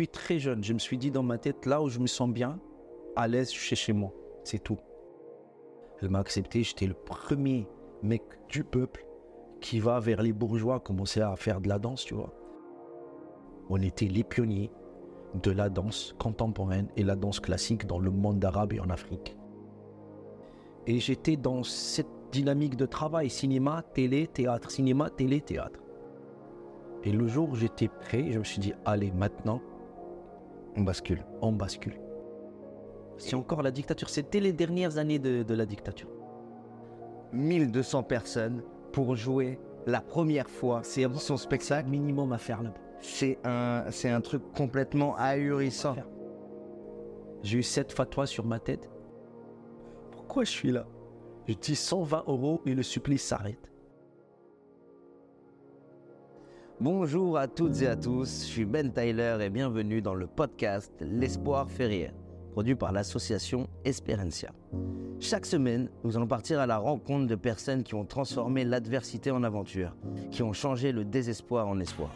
Depuis très jeune, je me suis dit dans ma tête, là où je me sens bien, à l'aise, je suis chez moi. C'est tout. Elle m'a accepté, j'étais le premier mec du peuple qui va vers les bourgeois commencer à faire de la danse, tu vois. On était les pionniers de la danse contemporaine et la danse classique dans le monde arabe et en Afrique. Et j'étais dans cette dynamique de travail, cinéma, télé, théâtre, cinéma, télé, théâtre. Et le jour où j'étais prêt, je me suis dit, allez, maintenant, On bascule. on bascule. C'est encore la dictature. C'était les dernières années de, de la dictature. 1200 personnes pour jouer la première fois C'est son spectacle. minimum à faire là-bas. C'est un, c'est un truc complètement ahurissant. J'ai eu sept fatwas sur ma tête. Pourquoi je suis là? Je dis 120 euros et le supplice s'arrête. Bonjour à toutes et à tous, je suis Ben Tyler et bienvenue dans le podcast L'espoir fait rire, produit par l'association Esperencia. Chaque semaine, nous allons partir à la rencontre de personnes qui ont transformé l'adversité en aventure, qui ont changé le désespoir en espoir.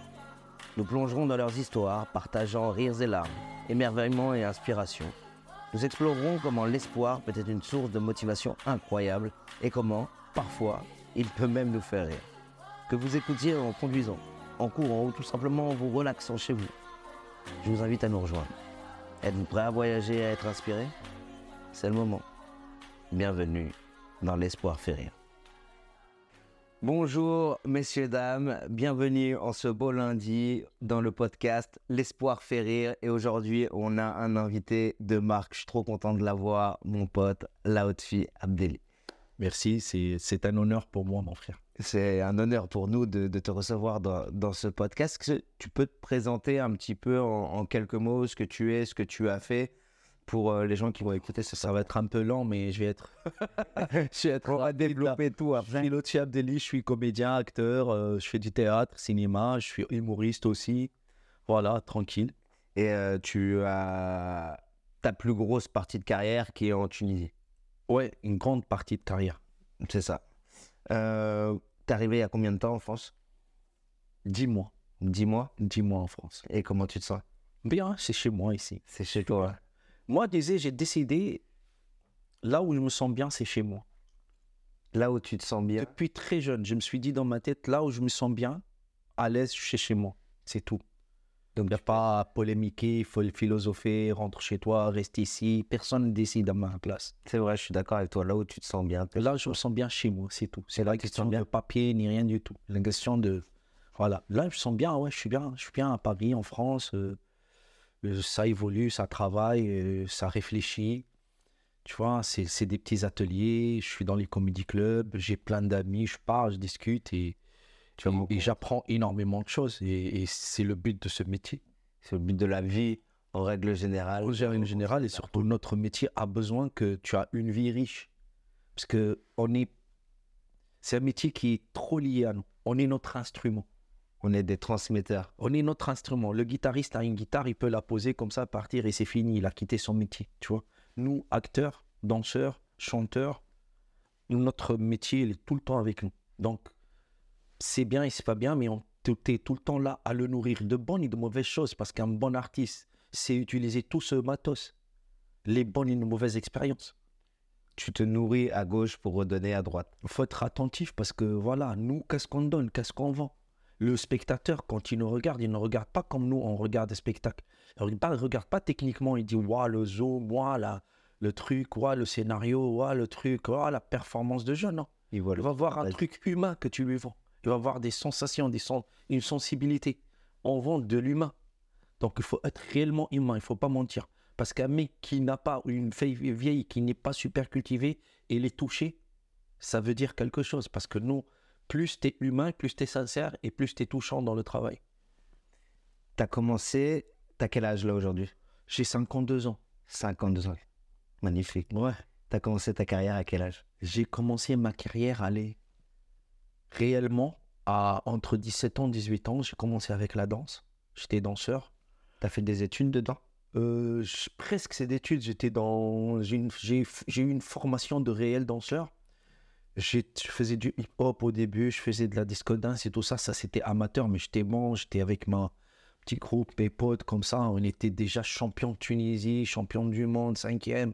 Nous plongerons dans leurs histoires, partageant rires et larmes, émerveillement et inspiration. Nous explorerons comment l'espoir peut être une source de motivation incroyable et comment, parfois, il peut même nous faire rire. Que vous écoutiez en conduisant, en courant ou tout simplement en vous relaxant chez vous. Je vous invite à nous rejoindre. Êtes-vous prêt à voyager et à être inspiré? C'est le moment. Bienvenue dans l'espoir fait rire. Bonjour messieurs, dames, bienvenue en ce beau lundi dans le podcast L'espoir fait rire et aujourd'hui on a un invité de marque, je suis trop content de l'avoir, mon pote Laotfi Abdeli. Merci, c'est un honneur pour moi, mon frère. C'est un honneur pour nous de, de te recevoir dans, dans ce podcast. Que tu peux te présenter un petit peu en, en quelques mots ce que tu es, ce que tu as fait pour euh, les gens qui vont écouter Ça? Va être un peu lent, mais je vais être. je vais être On va là. développer tout Je après. suis Lotfi Abdelli, je suis comédien, acteur, euh, je fais du théâtre, cinéma, je suis humoriste aussi. Voilà, tranquille. Et euh, tu as ta plus grosse partie de carrière qui est en Tunisie? Ouais, une grande partie de carrière. C'est ça. Euh, T'es arrivé il y a combien de temps en France? Dix mois. Dix mois? Dix mois en France. Et comment tu te sens? Bien, c'est chez moi ici. C'est chez toi. Moi, disais, j'ai décidé, là où je me sens bien, c'est chez moi. Là où tu te sens bien? Depuis très jeune, je me suis dit dans ma tête, là où je me sens bien, à l'aise, je suis chez moi. C'est tout. Donc, a pas à polémiquer, il faut philosopher, rentre chez toi, reste ici. Personne ne décide à ma place. C'est vrai, je suis d'accord avec toi. Là où tu te sens bien. Là, je me sens bien chez moi, c'est tout. C'est la question de papier ni rien du tout. La question de. Voilà. Là, je me sens bien, ouais, je suis bien. Je suis bien à Paris, en France. euh, euh, ça évolue, ça travaille, euh, ça réfléchit. Tu vois, c'est c'est des petits ateliers. Je suis dans les comédie clubs, j'ai plein d'amis, je parle, je discute et, Tu et- j'apprends énormément de choses. Et, et c'est le but de ce métier. C'est le but de la vie en règle générale. En général, générale, et surtout notre métier a besoin que tu as une vie riche. Parce que on est, c'est un métier qui est trop lié à nous. On est notre instrument. On est des transmetteurs. On est notre instrument. Le guitariste a une guitare, il peut la poser comme ça, partir et c'est fini. Il a quitté son métier. Tu vois. Nous, acteurs, danseurs, chanteurs, notre métier, il est tout le temps avec nous. Donc, c'est bien et c'est pas bien, mais on est tout le temps là à le nourrir de bonnes et de mauvaises choses. Parce qu'un bon artiste, c'est utiliser tout ce matos. Les bonnes et les mauvaises expériences. Tu te nourris à gauche pour redonner à droite. Il faut être attentif parce que voilà, nous, qu'est-ce qu'on donne, qu'est-ce qu'on vend? Le spectateur, quand il nous regarde, il ne regarde pas comme nous, on regarde des spectacles. Il ne regarde, pas techniquement, il dit Waouh, le zoom, waouh, la- le truc, waouh, le scénario, waouh, le truc, waouh, la performance de jeu. Non. Il voit Il va voir un truc humain que tu lui vends. Il va voir des sensations, des sen- une sensibilité. On vend de l'humain. Donc il faut être réellement humain, il ne faut pas mentir. Parce qu'un mec qui n'a pas, une vieille, vieille qui n'est pas super cultivée et les toucher, ça veut dire quelque chose. Parce que nous, plus tu es humain, plus tu es sincère et plus tu es touchant dans le travail. T'as commencé. T'as quel âge là aujourd'hui? J'ai 52 ans. 52 ans. Magnifique. Ouais. T'as commencé ta carrière à quel âge? J'ai commencé ma carrière à aller réellement à entre 17 ans et 18 ans. J'ai commencé avec la danse. J'étais danseur. T'as fait des études dedans? Euh, je- presque ces études. J'ai eu une formation de réel danseur. Je faisais du hip-hop au début, je faisais de la disco dance et tout ça. Ça, c'était amateur, mais j'étais bon, j'étais avec ma, petit groupe, mes potes, comme ça, on était déjà champion de Tunisie, champion du monde, cinquième.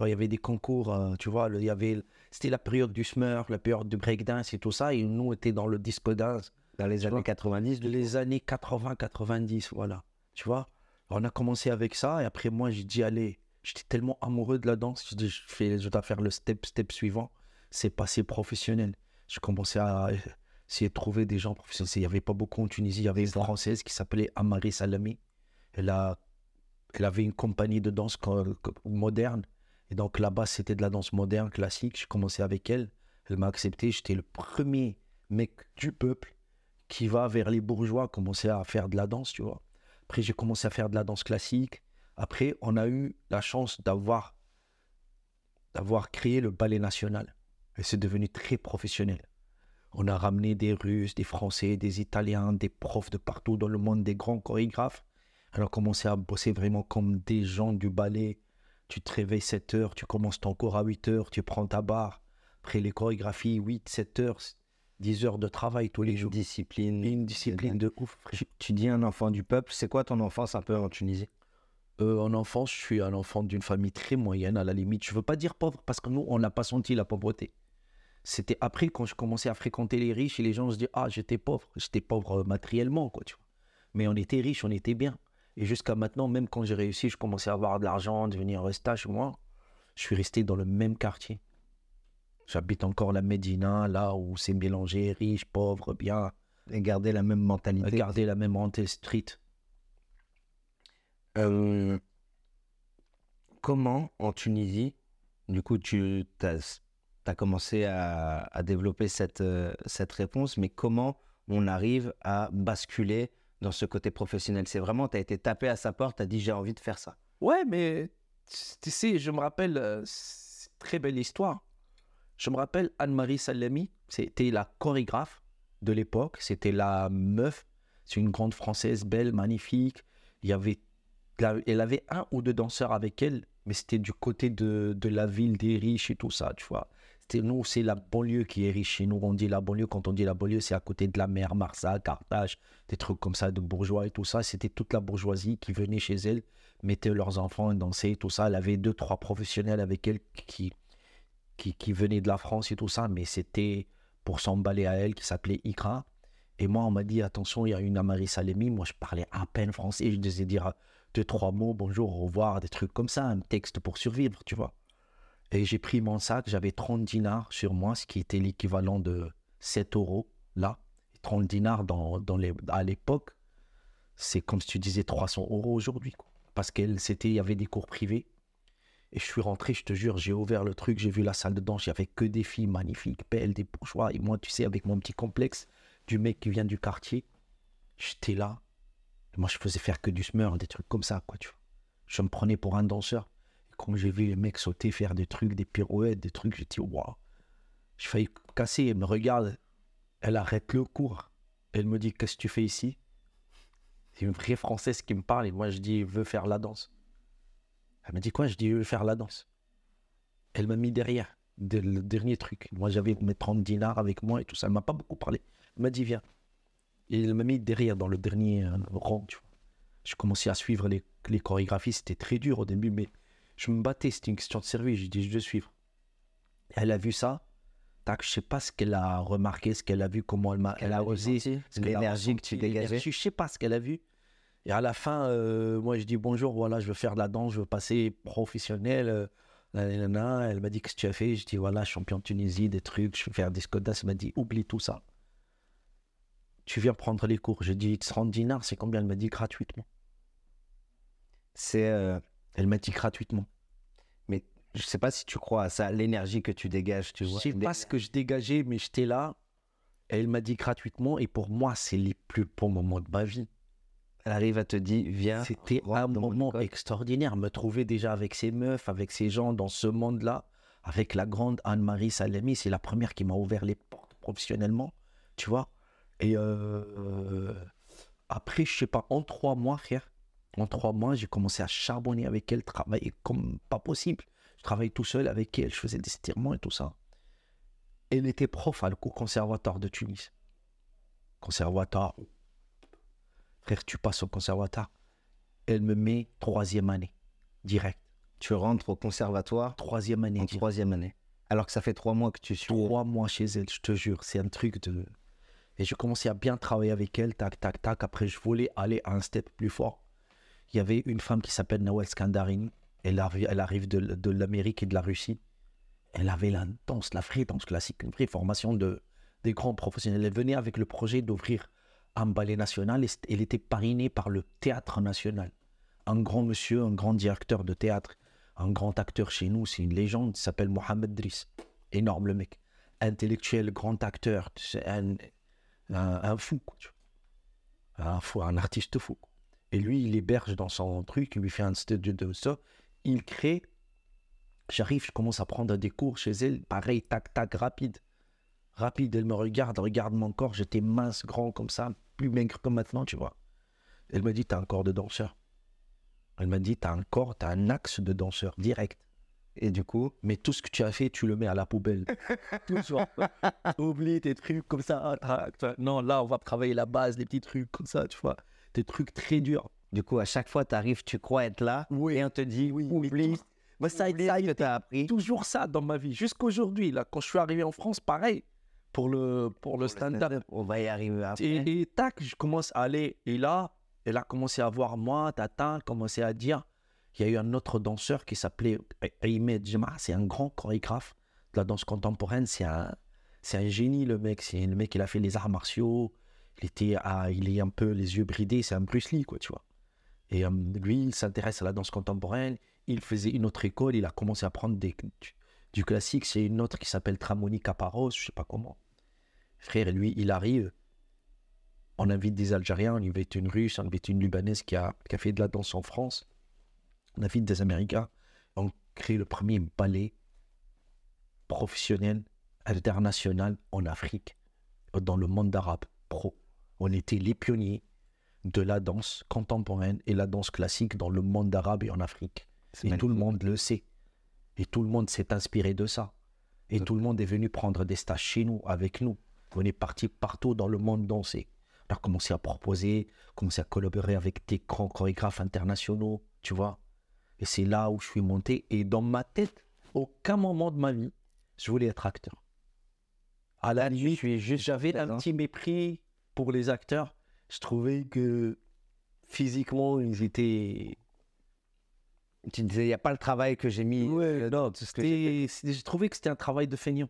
Il y avait des concours, euh, tu vois, il y avait, c'était la période du smurf, la période du breakdance et tout ça, et nous, on était dans le disco dance. Dans les années vois, 90, du Les années 80-90, voilà. Tu vois? On a commencé avec ça, et après, moi, j'ai dit, allez, j'étais tellement amoureux de la danse, je dis, je, fais, je dois faire le step, step suivant, c'est passer professionnel. Je commençais à essayer de trouver des gens professionnels. Il n'y avait pas beaucoup en Tunisie, il y avait une Française qui s'appelait Amari Salami. Elle, a, elle avait une compagnie de danse moderne, et donc là-bas, c'était de la danse moderne, classique. J'ai commencé avec elle, elle m'a accepté, j'étais le premier mec du peuple qui va vers les bourgeois commencer à faire de la danse, tu vois. Après, j'ai commencé à faire de la danse classique. Après, on a eu la chance d'avoir d'avoir créé le ballet national. Et c'est devenu très professionnel. On a ramené des Russes, des Français, des Italiens, des profs de partout dans le monde, des grands chorégraphes. On a commencé à bosser vraiment comme des gens du ballet. Tu te réveilles 7 heures, tu commences ton cours à 8 heures, tu prends ta barre. Après les chorégraphies, 8, 7 heures, 10 heures de travail tous les jours. discipline. Une discipline de ouf. Tu, tu dis un enfant du peuple, c'est quoi ton enfance un peu en Tunisie? Euh, en enfance, je suis un enfant d'une famille très moyenne, à la limite. Je veux pas dire pauvre, parce que nous, on n'a pas senti la pauvreté. C'était après, quand je commençais à fréquenter les riches, et les gens se disaient, ah, j'étais pauvre. J'étais pauvre euh, matériellement, quoi, tu vois. Mais on était riches, on était bien. Et jusqu'à maintenant, même quand j'ai réussi, je commençais à avoir de l'argent, devenir un stage, moi, je suis resté dans le même quartier. J'habite encore la Médina, là où c'est mélangé, riche, pauvre, bien. Et garder la même mentalité. Garder la même rentée street. Euh, comment en Tunisie, du coup, tu as, commencé à, à développer cette, euh, cette réponse, mais comment on arrive à basculer dans ce côté professionnel C'est vraiment, tu as été tapé à sa porte, tu as dit j'ai envie de faire ça. Ouais, mais tu sais, je me rappelle, euh, très belle histoire. Je me rappelle Anne-Marie Salami, c'était la chorégraphe de l'époque, c'était la meuf, c'est une grande française belle, magnifique. Il y avait, elle avait un ou deux danseurs avec elle, mais c'était du côté de, de la ville des riches et tout ça, tu vois. Nous, c'est la banlieue qui est riche. Chez nous, on dit la banlieue. Quand on dit la banlieue, c'est à côté de la mer, Marsa, Carthage, des trucs comme ça, de bourgeois et tout ça. C'était toute la bourgeoisie qui venait chez elle, mettait leurs enfants dansait et tout ça. Elle avait deux, trois professionnels avec elle qui, qui, venaient de la France et tout ça, mais c'était pour s'emballer à elle qui s'appelait Ikra. Et moi, on m'a dit, attention, il y a une Amari Salemi. Moi, je parlais à peine français. Je devais dire deux, trois mots, bonjour, au revoir, des trucs comme ça, un texte pour survivre, tu vois. Et j'ai pris mon sac, j'avais 30 dinars sur moi, ce qui était l'équivalent de 7 euros, là. 30 dinars dans, dans les, à l'époque, c'est comme si tu disais 300 euros aujourd'hui. Parce qu'il y avait des cours privés. Et je suis rentré, je te jure, j'ai ouvert le truc, j'ai vu la salle de danse, il n'y avait que des filles magnifiques, belles, des bourgeois. Et moi, tu sais, avec mon petit complexe du mec qui vient du quartier, j'étais là. Moi, je faisais faire que du smurf, des trucs comme ça, quoi, tu vois. Je me prenais pour un danseur. Quand j'ai vu les mecs sauter, faire des trucs, des pirouettes, des trucs, j'ai dit, waouh. Je failli casser, elle me regarde, elle arrête le cours. Elle me dit, qu'est-ce que tu fais ici? C'est une vraie Française qui me parle, et moi, je dis, veux faire la danse. Elle m'a dit quoi? Je dis, veux faire la danse. Elle m'a mis derrière, de- le dernier truc. Moi, j'avais mes 30 dinars avec moi et tout ça. Elle m'a pas beaucoup parlé. Elle m'a dit, viens. Et elle m'a mis derrière, dans le dernier euh, rang, tu vois. Je commençais à suivre les, les chorégraphies. C'était très dur au début, mais je me battais. C'était une question de service. J'ai dit, je veux suivre. Elle a vu ça. Tac, je sais pas ce qu'elle a remarqué, ce qu'elle a vu, comment elle m'a. Elle a osé. a l'énergie que tu dégageais. Je sais pas ce qu'elle a vu. Et à la fin, euh, moi, je dis bonjour, voilà, je veux faire de la danse, je veux passer professionnel. euh. Elle m'a dit, qu'est-ce que tu as fait? Je dis, voilà, champion de Tunisie, des trucs, je veux faire des Skodas. Elle m'a dit, oublie tout ça. Tu viens prendre les cours. J'ai dit, 30 dinars, c'est combien? Elle m'a dit, gratuitement. C'est, euh, Elle m'a dit, gratuitement. Je sais pas si tu crois à ça, l'énergie que tu dégages, tu Je vois. sais pas ce que je dégageais, mais j'étais là. Et elle m'a dit gratuitement. Et pour moi, c'est les plus beaux moments de ma vie. Elle arrive à te dire, viens. C'était un moment extraordinaire. Me trouver déjà avec ces meufs, avec ces gens dans ce monde-là, avec la grande Anne-Marie Salami, c'est la première qui m'a ouvert les portes professionnellement, tu vois. Et euh, après, je sais pas, en trois mois, frère, en trois mois, j'ai commencé à charbonner avec elle, travailler comme pas possible. Je travaillais tout seul avec elle, je faisais des étirements et tout ça. Elle était prof à le conservatoire de Tunis. Conservatoire Frère, tu passes au conservatoire. Elle me met troisième année, direct. Tu rentres au conservatoire? Troisième année. en direct. troisième année. Alors que ça fait trois mois que tu suis. Trois mois chez elle, je te jure. C'est un truc de. Et je commençais à bien travailler avec elle, tac, tac, tac. Après, je voulais aller à un step plus fort. Il y avait une femme qui s'appelle Nawal Skandarini. Elle arrive, de, l'Amérique et de la Russie. Elle avait la danse, la vraie classique, une vraie formation de, des grands professionnels. Elle venait avec le projet d'ouvrir un ballet national elle était parrainée par le théâtre national. Un grand monsieur, un grand directeur de théâtre, un grand acteur chez nous, c'est une légende, il s'appelle Mohamed Driss. Énorme le mec. Intellectuel, grand acteur, un, fou. Un fou, un artiste fou. Et lui, il héberge dans son truc, il lui fait un studio de ça. Il crée. J'arrive, je commence à prendre des cours chez elle. Pareil, tac, tac, rapide. Rapide, elle me regarde, regarde mon corps. J'étais mince, grand comme ça, plus maigre que maintenant, tu vois. Elle me dit, t'as un corps de danseur. Elle m'a dit, t'as un corps, t'as un axe de danseur, direct. Et du coup, Mais tout ce que tu as fait, tu le mets à la poubelle. Toujours. Oublie tes trucs comme ça. ah. Non, là, on va travailler la base, les petits trucs comme ça, tu vois. Des trucs très durs. Du coup, à chaque fois, tu arrives, tu crois être là. Oui. Et on te dit, Oui, oublie, Moi, ça, oublie ça que as appris. toujours ça dans ma vie. Jusqu'aujourd'hui, là, quand je suis arrivé en France, pareil. Pour le, pour le stand-up. On va y arriver après. Et, et tac, je commence à aller. Et là, elle a commencé à voir moi, tata, commencé à dire. Il y a eu un autre danseur qui s'appelait Ahmed Jema. C'est un grand chorégraphe de la danse contemporaine. C'est un, c'est un génie, le mec. C'est le mec, il a fait les arts martiaux. Il, était à, il est un peu les yeux bridés. C'est un Bruce Lee, quoi, tu vois. Et euh, lui, il s'intéresse à la danse contemporaine. Il faisait une autre école. Il a commencé à prendre des, du, du classique. C'est une autre qui s'appelle Tramoni Caparros, je sais pas comment. Frère, lui, il arrive. On invite des Algériens, on invite une Russe, on invite une Libanaise qui a, qui a fait de la danse en France. On invite des Américains. On crée le premier ballet professionnel, international en Afrique, dans le monde arabe, pro. On était les pionniers de la danse contemporaine et la danse classique dans le monde arabe et en Afrique. Et tout le monde le sait. Et tout le monde s'est inspiré de ça. Et tout le monde est venu prendre des stages chez nous, avec nous. On est parti partout dans le monde danser. On a commencé à proposer, commencé à collaborer avec des grands chorégraphes internationaux, tu vois. Et c'est là où je suis monté. Et dans ma tête, aucun moment de ma vie, je voulais être acteur. À la limite, j'avais un petit mépris pour les acteurs. Je trouvais que physiquement, ils étaient Tu disais, il n'y a pas le travail que j'ai mis. Ouais, non, j'ai c'était- c'était- j'ai trouvé que c'était un travail de feignant.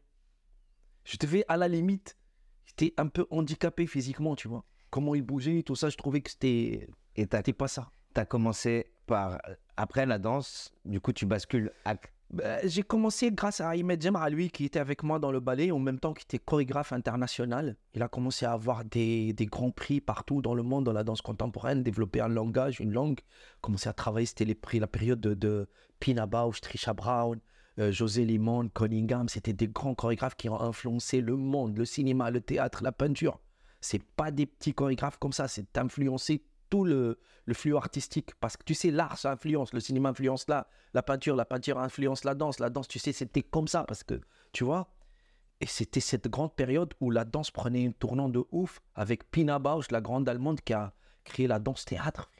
Je devais, à la limite, j'étais un peu handicapé physiquement, tu vois. Comment il bougeait, tout ça, je trouvais que c'était Et c'était pas ça. as commencé par. Après la danse, du coup, tu bascules. à- Bah, j'ai commencé grâce à Ahmed Jemra, lui, qui était avec moi dans le ballet, en même temps qu'il était chorégraphe international. Il a commencé à avoir des, des grands prix partout dans le monde dans la danse contemporaine, développer un langage, une langue, commencé à travailler. C'était les prix, la période de, Pina Bausch, Trisha Brown, euh, José Limon, Cunningham. C'était des grands chorégraphes qui ont influencé le monde, le cinéma, le théâtre, la peinture. C'est pas des petits chorégraphes comme ça, c'est influencer tout le, flux artistique. Parce que tu sais, l'art, ça influence. Le cinéma influence là, la peinture, la peinture influence la danse. La danse, tu sais, c'était comme ça. Parce que, tu vois, et c'était cette grande période où la danse prenait un tournant de ouf avec Pina Bausch, la grande allemande qui a créé la danse théâtre.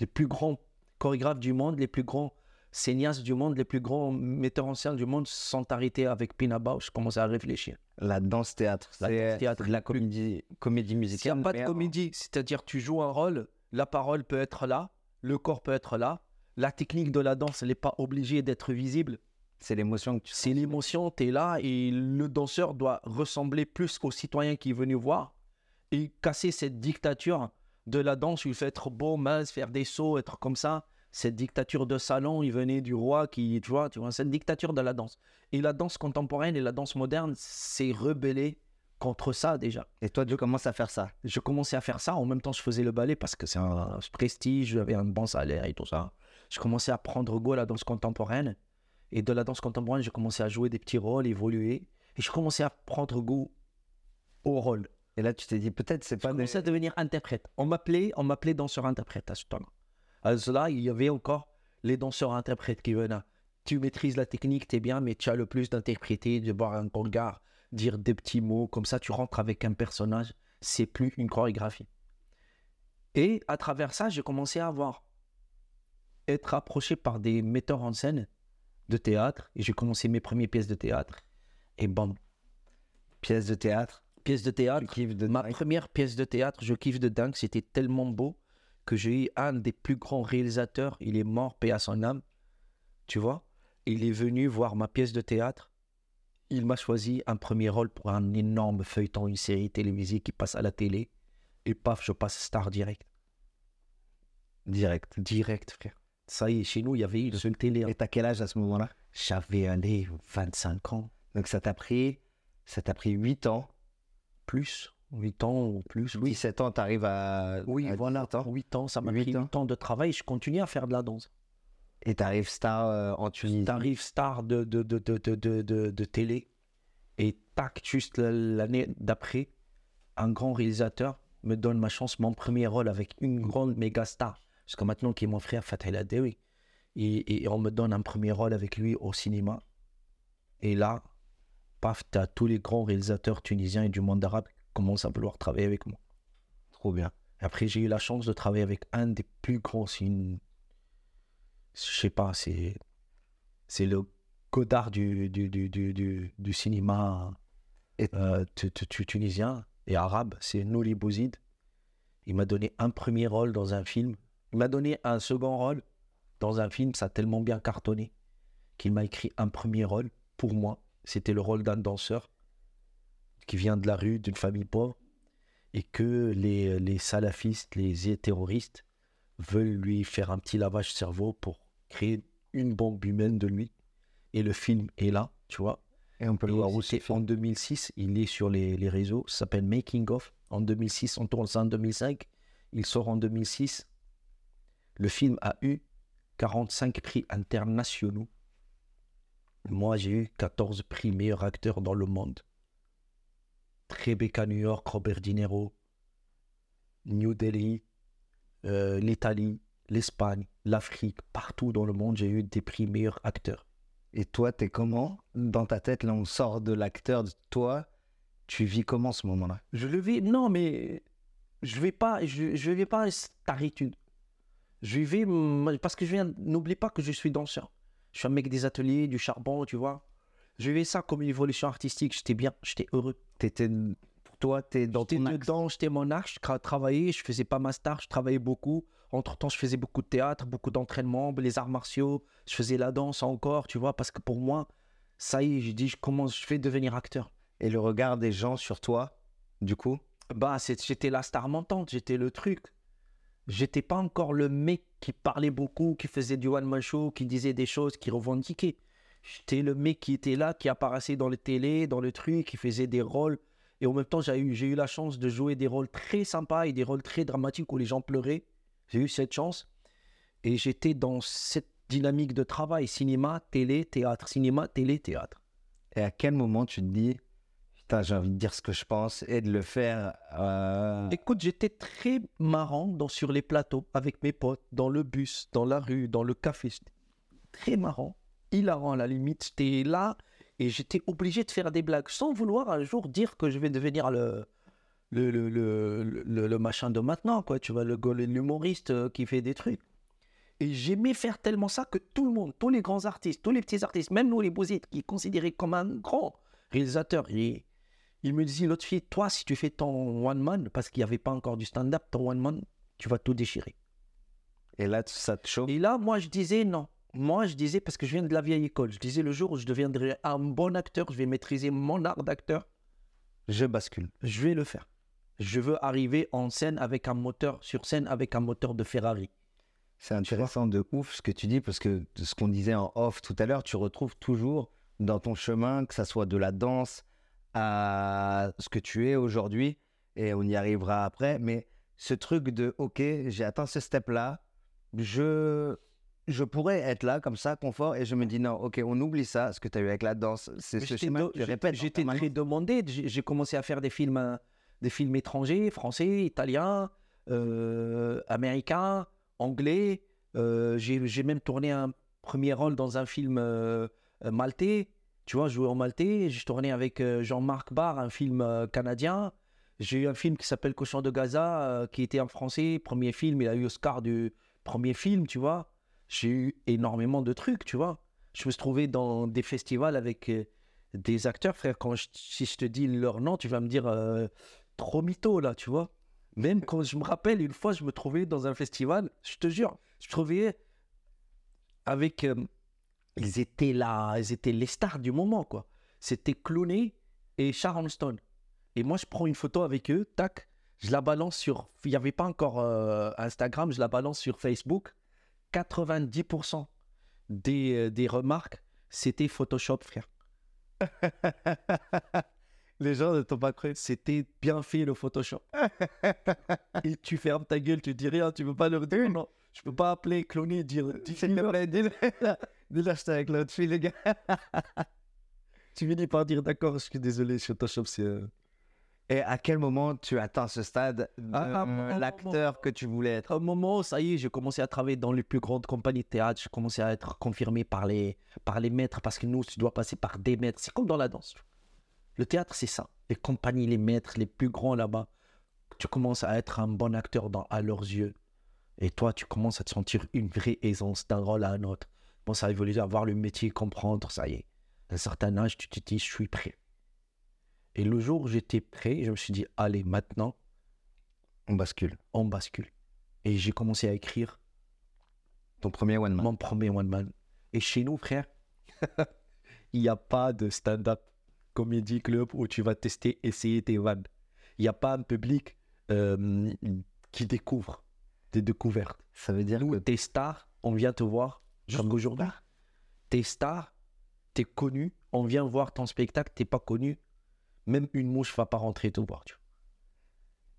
Les plus grands chorégraphes du monde, les plus grands cinéastes du monde, les plus grands metteurs en scène du monde sont arrêtés avec Pina Bausch, commencent à réfléchir? La danse théâtre. La la comédie, comédie S'il n'y musicale. a pas de comédie, c'est-à-dire tu joues un rôle, la parole peut être là, le corps peut être là, la technique de la danse, elle n'est pas obligée d'être visible. C'est l'émotion que tu C'est l'émotion, tu es là et le danseur doit ressembler plus au citoyen qui est venu voir et casser cette dictature de la danse où il fait être beau, mince, faire des sauts, être comme ça. Cette dictature de salon, il venait du roi qui, tu vois, tu vois, cette dictature de la danse. Et la danse contemporaine et la danse moderne s'est rebellée contre ça déjà Et toi, tu commences à faire ça? je commençais à faire ça. En même temps, je faisais le ballet parce que c'est un prestige, j'avais un bon salaire et tout ça. Je commençais à prendre goût à la danse contemporaine. Et de la danse contemporaine, j'ai commencé à jouer des petits rôles, évoluer. Et je commençais à prendre goût au rôle. Et là, tu t'es dit, peut-être c'est Je pas des... commençais à devenir interprète. On m'appelait, on m'appelait danseur-interprète à ce temps-là. À cela, il y avait encore les danseurs-interprètes qui venaient. Tu maîtrises la technique, t'es bien, mais tu as le plus d'interpréter, de voir un regard, dire des petits mots. Comme ça, tu rentres avec un personnage. C'est plus une chorégraphie. Et à travers ça, j'ai commencé à avoir être approché par des metteurs en scène de théâtre. Et j'ai commencé mes premières pièces de théâtre. Et bam, Pièce de théâtre. pièce de théâtre. De Ma dingue. première pièce de théâtre, je kiffe de dingue. C'était tellement beau que j'ai eu un des plus grands réalisateurs. Il est mort, paix à son âme. Tu vois Il est venu voir ma pièce de théâtre. Il m'a choisi un premier rôle pour un énorme feuilleton, une série télévisée qui passe à la télé. Et paf, je passe star direct. Direct. Direct, frère. Ça y est, chez nous, il y avait une seule télé. hein. Et t'as quel âge à ce moment-là? J'avais allé 25 ans, Donc ça t'a pris, ça t'a pris 8 ans. plus. 8 ans ou plus, oui. 17 ans, t'arrives à, Oui, à voilà. 17 ans. 8 ans, ça m'a pris ans. 8 ans de travail. Je continue à faire de la danse. Et t'arrives star euh, en Tunisie. T'arrives star de, de, de, de, de, télé et tac, juste l'année d'après, un grand réalisateur me donne ma chance, mon premier rôle avec une grande méga star. Jusqu'à maintenant, qui est mon frère Fatih Adewi. Et, et on me donne un premier rôle avec lui au cinéma. Et là, paf, t'as tous les grands réalisateurs tunisiens et du monde arabe qui commencent à vouloir travailler avec moi. Trop bien. Après, j'ai eu la chance de travailler avec un des plus grands. C'est une. Je sais pas, c'est. C'est le Godard du, du, du, du, cinéma euh, tu- tu- tu- tunisien et arabe. C'est Nouri Bouzid. Il m'a donné un premier rôle dans un film. Il m'a donné un second rôle dans un film. Ça a tellement bien cartonné qu'il m'a écrit un premier rôle pour moi. C'était le rôle d'un danseur qui vient de la rue, d'une famille pauvre et que les, les salafistes, les terroristes veulent lui faire un petit lavage cerveau pour créer une bombe humaine de lui. Et le film est là, tu vois. Et on peut le voir c'est en 2006, il est sur les, les réseaux, ça s'appelle Making of. En 2006, on tourne ça en 2005. Il sort en 2006. Le film a eu 45 prix internationaux. Moi, j'ai eu 14 prix meilleur acteur dans le monde. Tribeca, New York, Robert De Niro, New Delhi, euh, l'Italie, l'Espagne, l'Afrique, partout dans le monde, j'ai eu des prix meilleur acteur. Et toi, t'es comment? Dans ta tête, là, on sort de l'acteur. de Toi, tu vis comment ce moment-là? Je le vais. Non, mais je vais pas. Je, je vais pas staritude. Je vais. Parce que je viens. N'oublie pas que je suis danseur. Je suis un mec des ateliers, du charbon, tu vois. Je vais ça comme une évolution artistique. J'étais bien, j'étais heureux. T'étais, pour toi, t'es dans J'étais ton dedans, j'étais mon art. Je tra- travaillais, je faisais pas ma star, je travaillais beaucoup. Entre temps, je faisais beaucoup de théâtre, beaucoup d'entraînement, les arts martiaux. Je faisais la danse encore, tu vois. Parce que pour moi, ça y est, je dis, je commence, je vais devenir acteur. Et le regard des gens sur toi, du coup? Bah, c'est- j'étais la star montante, j'étais le truc. J'étais pas encore le mec qui parlait beaucoup, qui faisait du one-man show, qui disait des choses, qui revendiquait. J'étais le mec qui était là, qui apparaissait dans les télé, dans le truc, qui faisait des rôles. Et en même temps, j'ai eu, j'ai eu la chance de jouer des rôles très sympas et des rôles très dramatiques où les gens pleuraient. J'ai eu cette chance. Et j'étais dans cette dynamique de travail cinéma, télé, théâtre. Cinéma, télé, théâtre. Et à quel moment tu te dis, putain, j'ai envie de dire ce que je pense et de le faire euh, Écoute, j'étais très marrant dans, sur les plateaux avec mes potes, dans le bus, dans la rue, dans le café. Très marrant, hilarant à la limite. J'étais là et j'étais obligé de faire des blagues sans vouloir un jour dire que je vais devenir le, le, le, le, le- machin de maintenant, quoi. Tu vois, le l'humoriste euh, qui fait des trucs. Et j'aimais faire tellement ça que tout le monde, tous les grands artistes, tous les petits artistes, même nous les Bouzites, qui est considéré comme un grand réalisateur, il, il me disait, l'autre fille, toi, si tu fais ton one man, parce qu'il n'y avait pas encore du stand-up, ton one man, tu vas tout déchirer. Et là, ça te chauffe Et là, moi, je disais non. Moi, je disais, parce que je viens de la vieille école, je disais le jour où je deviendrai un bon acteur, je vais maîtriser mon art d'acteur, Je bascule. je vais le faire. Je veux arriver en scène avec un moteur, sur scène avec un moteur de Ferrari. C'est intéressant de ouf ce que tu dis parce que de ce qu'on disait en off tout à l'heure, tu retrouves toujours dans ton chemin, que ça soit de la danse à ce que tu es aujourd'hui, et on y arrivera après, mais ce truc de ok, j'ai atteint ce step-là, je, je pourrais être là comme ça, confort, et je me dis non, ok, on oublie ça, ce que tu as eu avec la danse, c'est ce chemin do- que tu répètes. J'étais très demandé. J'ai commencé à faire des films, euh, des films étrangers, français, italiens, euh, américains, anglais. Euh, J'ai même tourné un premier rôle dans un film euh, maltais. Tu vois, jouais en maltais. J'ai tourné avec Jean-Marc Barr, un film canadien. J'ai eu un film qui s'appelle Cochon de Gaza, qui était en français. Premier film, il a eu Oscar du premier film, tu vois. J'ai eu énormément de trucs, tu vois. Je me suis trouvé dans des festivals avec euh, des acteurs, frère. Quand si je te dis leur nom, tu vas me dire euh, trop mytho, là, tu vois. Même quand je me rappelle, une fois, je me trouvais dans un festival, je te jure, je me trouvais avec. euh, ils étaient là, ils étaient les stars du moment, quoi. C'était Clooney et Sharon Stone. Et moi, je prends une photo avec eux, tac, je la balance sur. Il n'y avait pas encore euh, Instagram, je la balance sur Facebook. 90% des, euh, des remarques, c'était Photoshop, frère. Les gens ne t'ont pas cru. C'était bien fait le Photoshop. et tu fermes ta gueule, tu dis rien, tu veux pas leur dire non. Je peux pas appeler, cloner, dire. dis-le. Dis-le, j'étais avec l'autre fille, les gars. Tu finis par dire d'accord, je suis désolé, Photoshop, c'est. Et à quel moment tu atteins ce stade de Ah, ah, euh, bon, l'acteur que tu voulais être? À un moment, ça y est, j'ai commencé à travailler dans les plus grandes compagnies de théâtre. J'ai commencé à être confirmé par les, par les maîtres parce que nous, tu dois passer par des maîtres. C'est comme dans la danse. Le théâtre, c'est ça. Les compagnies, les maîtres, les plus grands là-bas, tu commences à être un bon acteur dans, à leurs yeux. Et toi, tu commences à te sentir une vraie aisance d'un rôle à un autre. Bon, ça a évolué, avoir le métier, comprendre, ça y est. À un certain âge, tu te dis, je suis prêt. Et le jour où j'étais prêt, je me suis dit, allez, maintenant, On bascule. on bascule. Et j'ai commencé à écrire Ton premier one man. mon premier one man. Et chez nous, frère, il n'y a pas de stand-up comédie club où tu vas tester, essayer tes vannes. Il n'y a pas un public euh, qui découvre des découvertes. Ça veut dire Nous, que t'es star, on vient te voir jusqu'aujourd'hui. T'es star, t'es connu, on vient voir ton spectacle, t'es pas connu. Même une mouche va pas rentrer te voir. Tu vois.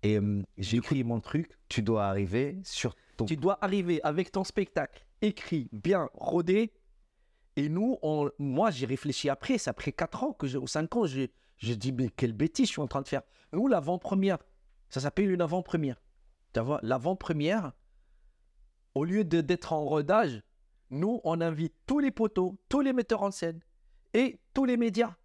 Et euh, j'ai écrit mon truc. tu dois arriver sur ton. Tu dois arriver avec ton spectacle écrit, bien rodé. Et nous, on, moi, j'ai réfléchi après, c'est après 4 ans, que j'ai- ou 5 ans, j'ai j'ai dit, mais quelle bêtise je suis en train de faire. Nous, l'avant-première, ça s'appelle une avant-première. Tu vois, l'avant-première, au lieu de- d'être en rodage, nous, on invite tous les poteaux, tous les metteurs en scène et tous les médias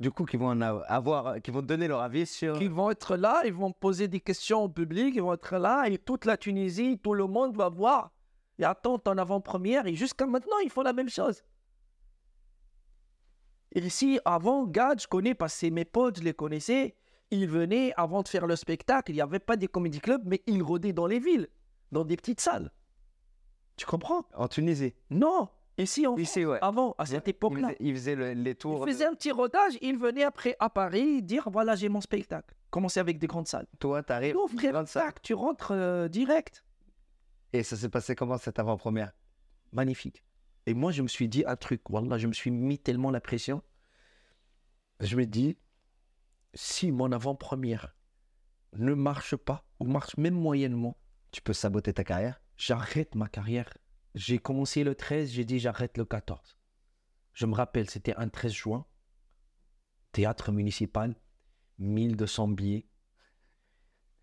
Du coup, qui vont en avoir, qui vont donner leur avis sur. qui vont être là, ils vont poser des questions au public, ils vont être là, et toute la Tunisie, tout le monde va voir et attendre en avant-première. Et jusqu'à maintenant, ils font la même chose. Et ici, avant, Gad, je connais parce que mes potes, je les connaissais. Ils venaient avant de faire le spectacle. Il n'y avait pas des comédie clubs, mais ils rôdaient dans les villes, dans des petites salles. Tu comprends? En Tunisie? Non, ici, en Ici, ouais. avant, à cette Il époque-là. faisait, il faisait le- les Il tours. faisait un petit rodage, il venait après à Paris dire voilà, j'ai mon spectacle. Commencer avec des grandes salles. Toi, t'arrives. Non, frère, grande salle. tac, tu rentres euh, direct. Et ça s'est passé comment cette avant-première? Magnifique. Et moi, je me suis dit un truc. Wallah, je me suis mis tellement la pression. Je me dis, si mon avant-première ne marche pas, ou marche même moyennement, Tu peux saboter ta carrière j'arrête ma carrière. J'ai commencé le 13, j'ai dit j'arrête le 14. Je me rappelle, c'était un 13 juin, théâtre municipal, 1200 billets.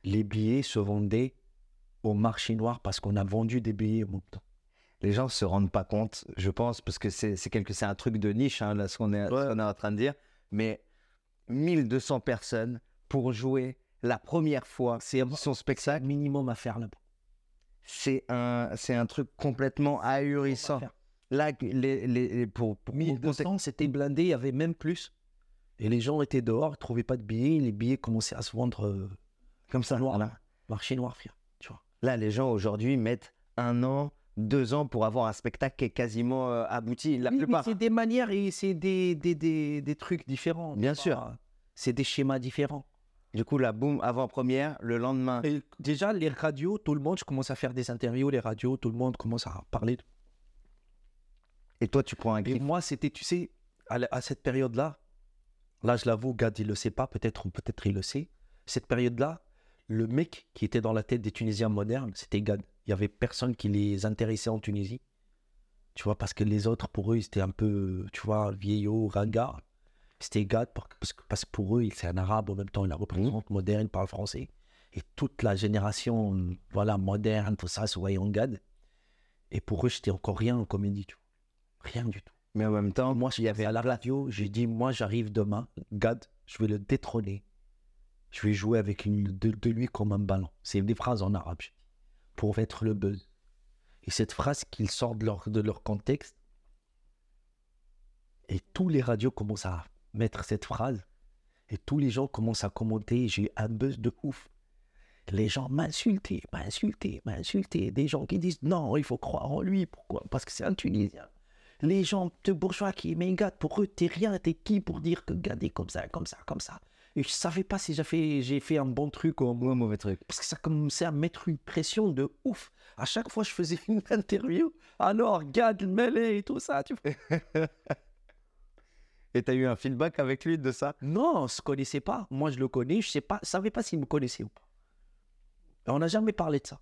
Les billets se vendaient au marché noir parce qu'on a vendu des billets même temps. Les gens se rendent pas compte, je pense, parce que c'est c'est quelque, c'est un truc de niche, hein, là, ce qu'on est, Ouais. en train de dire. Mais 1200 personnes pour jouer la première fois C'est son spectacle, minimum à faire là-bas. C'est un, c'est un truc complètement ahurissant. Là, les, les, pour, pour, pour 1200, c'était blindé, il y avait même plus. Et les gens étaient dehors, ils ne trouvaient pas de billets, les billets commençaient à se vendre euh, comme ça, noir. voilà. marché noir, frère. Tu vois. Là, les gens aujourd'hui mettent un an, deux ans pour avoir un spectacle qui est quasiment euh, abouti. La Oui, plupart. c'est des manières et c'est des, des, des, des trucs différents. Bien sûr. C'est des schémas différents. Du coup, la boum, avant-première, le lendemain. Et déjà, les radios, tout le monde, je commence à faire des interviews, les radios, tout le monde commence à parler. Et toi, tu prends un Et griffe. moi, c'était, tu sais, à, la- à cette période-là, là, je l'avoue, Gad, il le sait pas, peut-être ou peut-être il le sait. Cette période-là, le mec qui était dans la tête des Tunisiens modernes, c'était Gad. Il y avait personne qui les intéressait en Tunisie. Tu vois, parce que les autres, pour eux, c'était un peu, tu vois, vieillot, ringard. C'était Gad pour- parce que, parce que pour eux, il- c'est un arabe en même temps, il représente moderne, il parle français. Et toute la génération, voilà, moderne, tout ça, se voyait en Gad. Et pour eux, j'étais encore rien en comédie, tu vois. Rien du tout. Mais en même temps, Moi, il y avait à la radio, j'ai dit, moi, j'arrive demain, Gad, je vais le détrôner. Je vais jouer avec une, de, de lui comme un ballon. C'est des phrases en arabe. Pour être le buzz. Et cette phrase qu'ils sortent de leur, de leur contexte. Et tous les radios commencent à mettre cette phrase. Et tous les gens commencent à commenter. J'ai un buzz de ouf. Les gens m'insultaient, m'insultaient, m'insultaient. Des gens qui disent non, il faut croire en lui. Pourquoi? Parce que c'est un Tunisien. Les gens de bourgeois qui m'égatent, pour eux, t'es rien, t'es qui pour dire que est comme ça, comme ça, comme ça? Et je savais pas si j'ai fait, j'ai fait un bon truc ou un mauvais truc. parce que ça commençait à mettre une pression de ouf. À chaque fois, je faisais une interview. Alors, Gad, mêlé et tout ça, tu vois. Et t'as eu un feedback avec lui de ça? Non, on se connaissait pas. Moi, je le connais. Je sais pas, savais pas s'il me connaissait ou pas. On n'a jamais parlé de ça.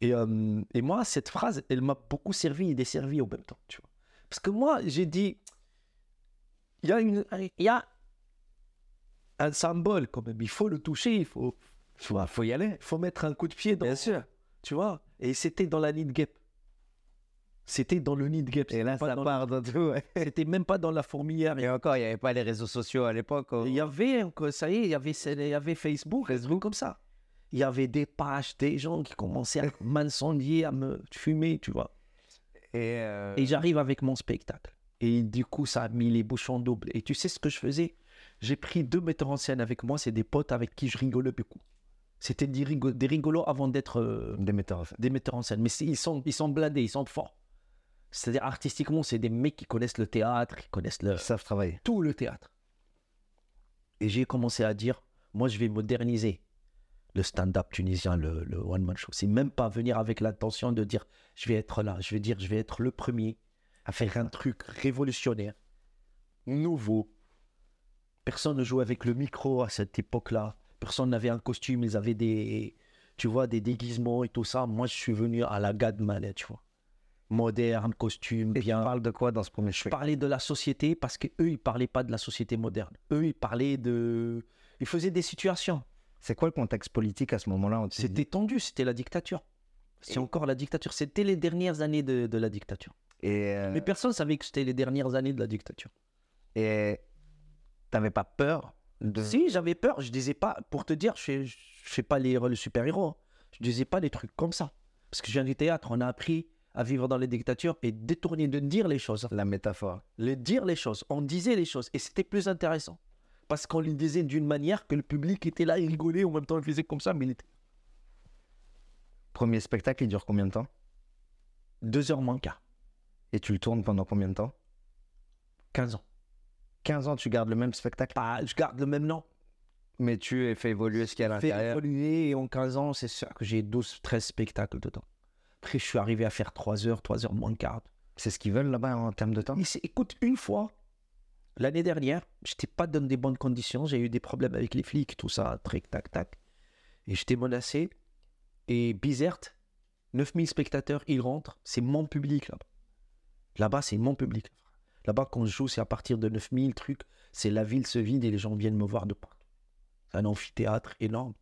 Et, euh, et moi, cette phrase, elle m'a beaucoup servi et desservi en même temps, tu vois. Parce que moi, j'ai dit, il y a une, y a un symbole quand même. Il faut le toucher. Il faut, faut y aller. il faut mettre un coup de pied dans, sûr. tu vois. Et c'était dans la nid gap. C'était dans le nid gap. Et là, ça part dans tout. ouais. C'était même pas dans la fourmilière. Et encore, il n'y avait pas les réseaux sociaux à l'époque. oh. Il y avait, ça y est, il y avait, il y avait Facebook, Facebook comme ça. Il y avait des pages, des gens qui commençaient à m'incendier, à me fumer, tu vois. Et, euh, Et j'arrive avec mon spectacle. Et du coup, ça a mis les bouchons doubles. Et tu sais ce que je faisais? J'ai pris deux metteurs en scène avec moi, c'est des potes avec qui je rigolais beaucoup. C'était des, rigo- des rigolos avant d'être euh, des metteurs en scène. des metteurs en scène. Mais ils sont, ils sont blindés, ils sont forts. C'est-à-dire, artistiquement, c'est des mecs qui connaissent le théâtre, qui connaissent le, Ils savent travailler. tout le théâtre. Et j'ai commencé à dire, moi, je vais moderniser le stand-up tunisien, le, le one-man show. C'est même pas venir avec l'intention de dire, je vais être là. Je vais dire, je vais être le premier à faire un truc révolutionnaire, nouveau. Personne ne jouait avec le micro à cette époque-là. Personne n'avait un costume. Ils avaient des, tu vois, des déguisements et tout ça. Moi, je suis venu à la gade malais, tu vois. Moderne, costume, Et tu bien. parles de quoi dans ce premier Je spectacle parlais de la société parce que eux ils parlaient pas de la société moderne. Eux ils parlaient de, ils faisaient des situations. C'est quoi le contexte politique à ce moment-là C'était tendu, c'était la dictature. C'est encore la dictature. C'était les dernières années de, de la dictature. Et euh, Mais personne savait que c'était les dernières années de la dictature. et t'avais pas peur de Si j'avais peur, je disais pas. Pour te dire, je fais, je fais pas les de super-héros. Je disais pas des trucs comme ça. Parce que je viens du théâtre, on a appris à vivre dans les dictatures et détourner de dire les choses. la métaphore le dire les choses. On disait les choses et c'était plus intéressant. Parce qu'on les disait d'une manière que le public était là, il rigolait, en même temps il faisait comme ça, mais il était Premier spectacle, il dure combien de temps? Deux heures moins quart, Et tu le tournes pendant combien de temps? 15 ans. 15 ans, tu gardes le même spectacle, Pas, je garde le même nom. mais tu fais évoluer ce qu'il y a à Fait l'intérieur. évoluer et en 15 ans, c'est sûr que j'ai 12, 13 spectacles dedans. Après, je suis arrivé à faire 3 heures, 3 heures moins quart. C'est ce qu'ils veulent là-bas en termes de temps? Écoute, une fois, l'année dernière, j'étais pas dans des bonnes conditions. J'ai eu des problèmes avec les flics, tout ça, tric, tac, tac. Et j'étais menacé. Et Bizerte, 9000 spectateurs, ils rentrent. C'est mon public là-bas. Là-bas, c'est mon public. Là-bas, quand je joue, c'est à partir de 9000 trucs. C'est la ville se vide et les gens viennent me voir de partout. C'est un amphithéâtre énorme.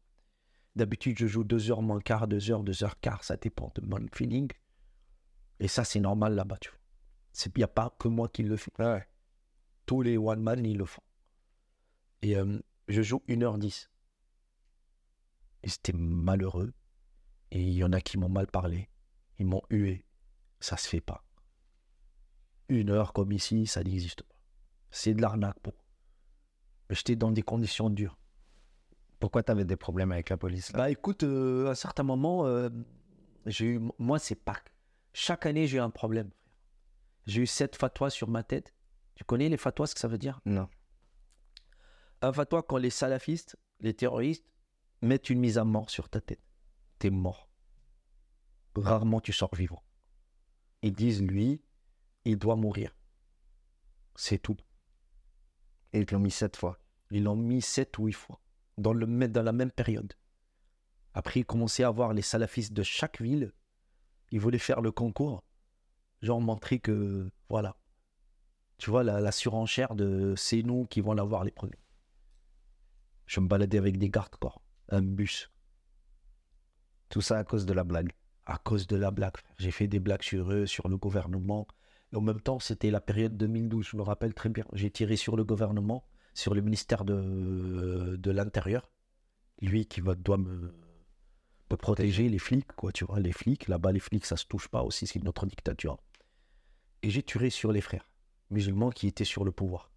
D'habitude, je joue 2 heures moins quart, 2 heures, 2 heures quart. Ça dépend de mon feeling. Et ça, c'est normal là-bas, tu vois. Il n'y a pas que moi qui le fais. Ouais. Tous les one man, ils le font. Et euh, je joue 1h10. Et c'était malheureux. Et il y en a qui m'ont mal parlé. Ils m'ont hué. Ça se fait pas. Une heure comme ici, ça n'existe pas. C'est de l'arnaque pour. Mais J'étais dans des conditions dures. Pourquoi t'avais des problèmes avec la police là? Bah écoute, euh, à un certain moment, euh, j'ai eu, moi c'est Pâques. Chaque année, j'ai eu un problème. J'ai eu sept fatwas sur ma tête. Tu connais les fatwas, ce que ça veut dire? Non. Un fatwa quand les salafistes, les terroristes, mettent une mise à mort sur ta tête. T'es mort. Rarement tu sors vivant. Ils disent, lui, il doit mourir. C'est tout. Et ils l'ont mis sept fois. Ils l'ont mis sept ou huit fois, dans, le, dans la même période. Après, ils commençaient à voir les salafistes de chaque ville. Ils voulaient faire le concours. Genre montrer que, voilà. Tu vois, la, la surenchère de c'est nous qui vont l'avoir les premiers. Je me baladais avec des gardes-corps, un bus, Tout ça à cause de la blague. à cause de la blague. J'ai fait des blagues sur eux, sur le gouvernement. Et en même temps, c'était la période 2012, je me rappelle très bien. J'ai tiré sur le gouvernement. Sur le ministère de, de l'Intérieur. Lui qui va, doit me, protéger, les flics, quoi, tu vois, les flics. Là-bas, les flics, ça se touche pas aussi, c'est notre dictature. Et j'ai tiré sur les frères musulmans qui étaient sur le pouvoir.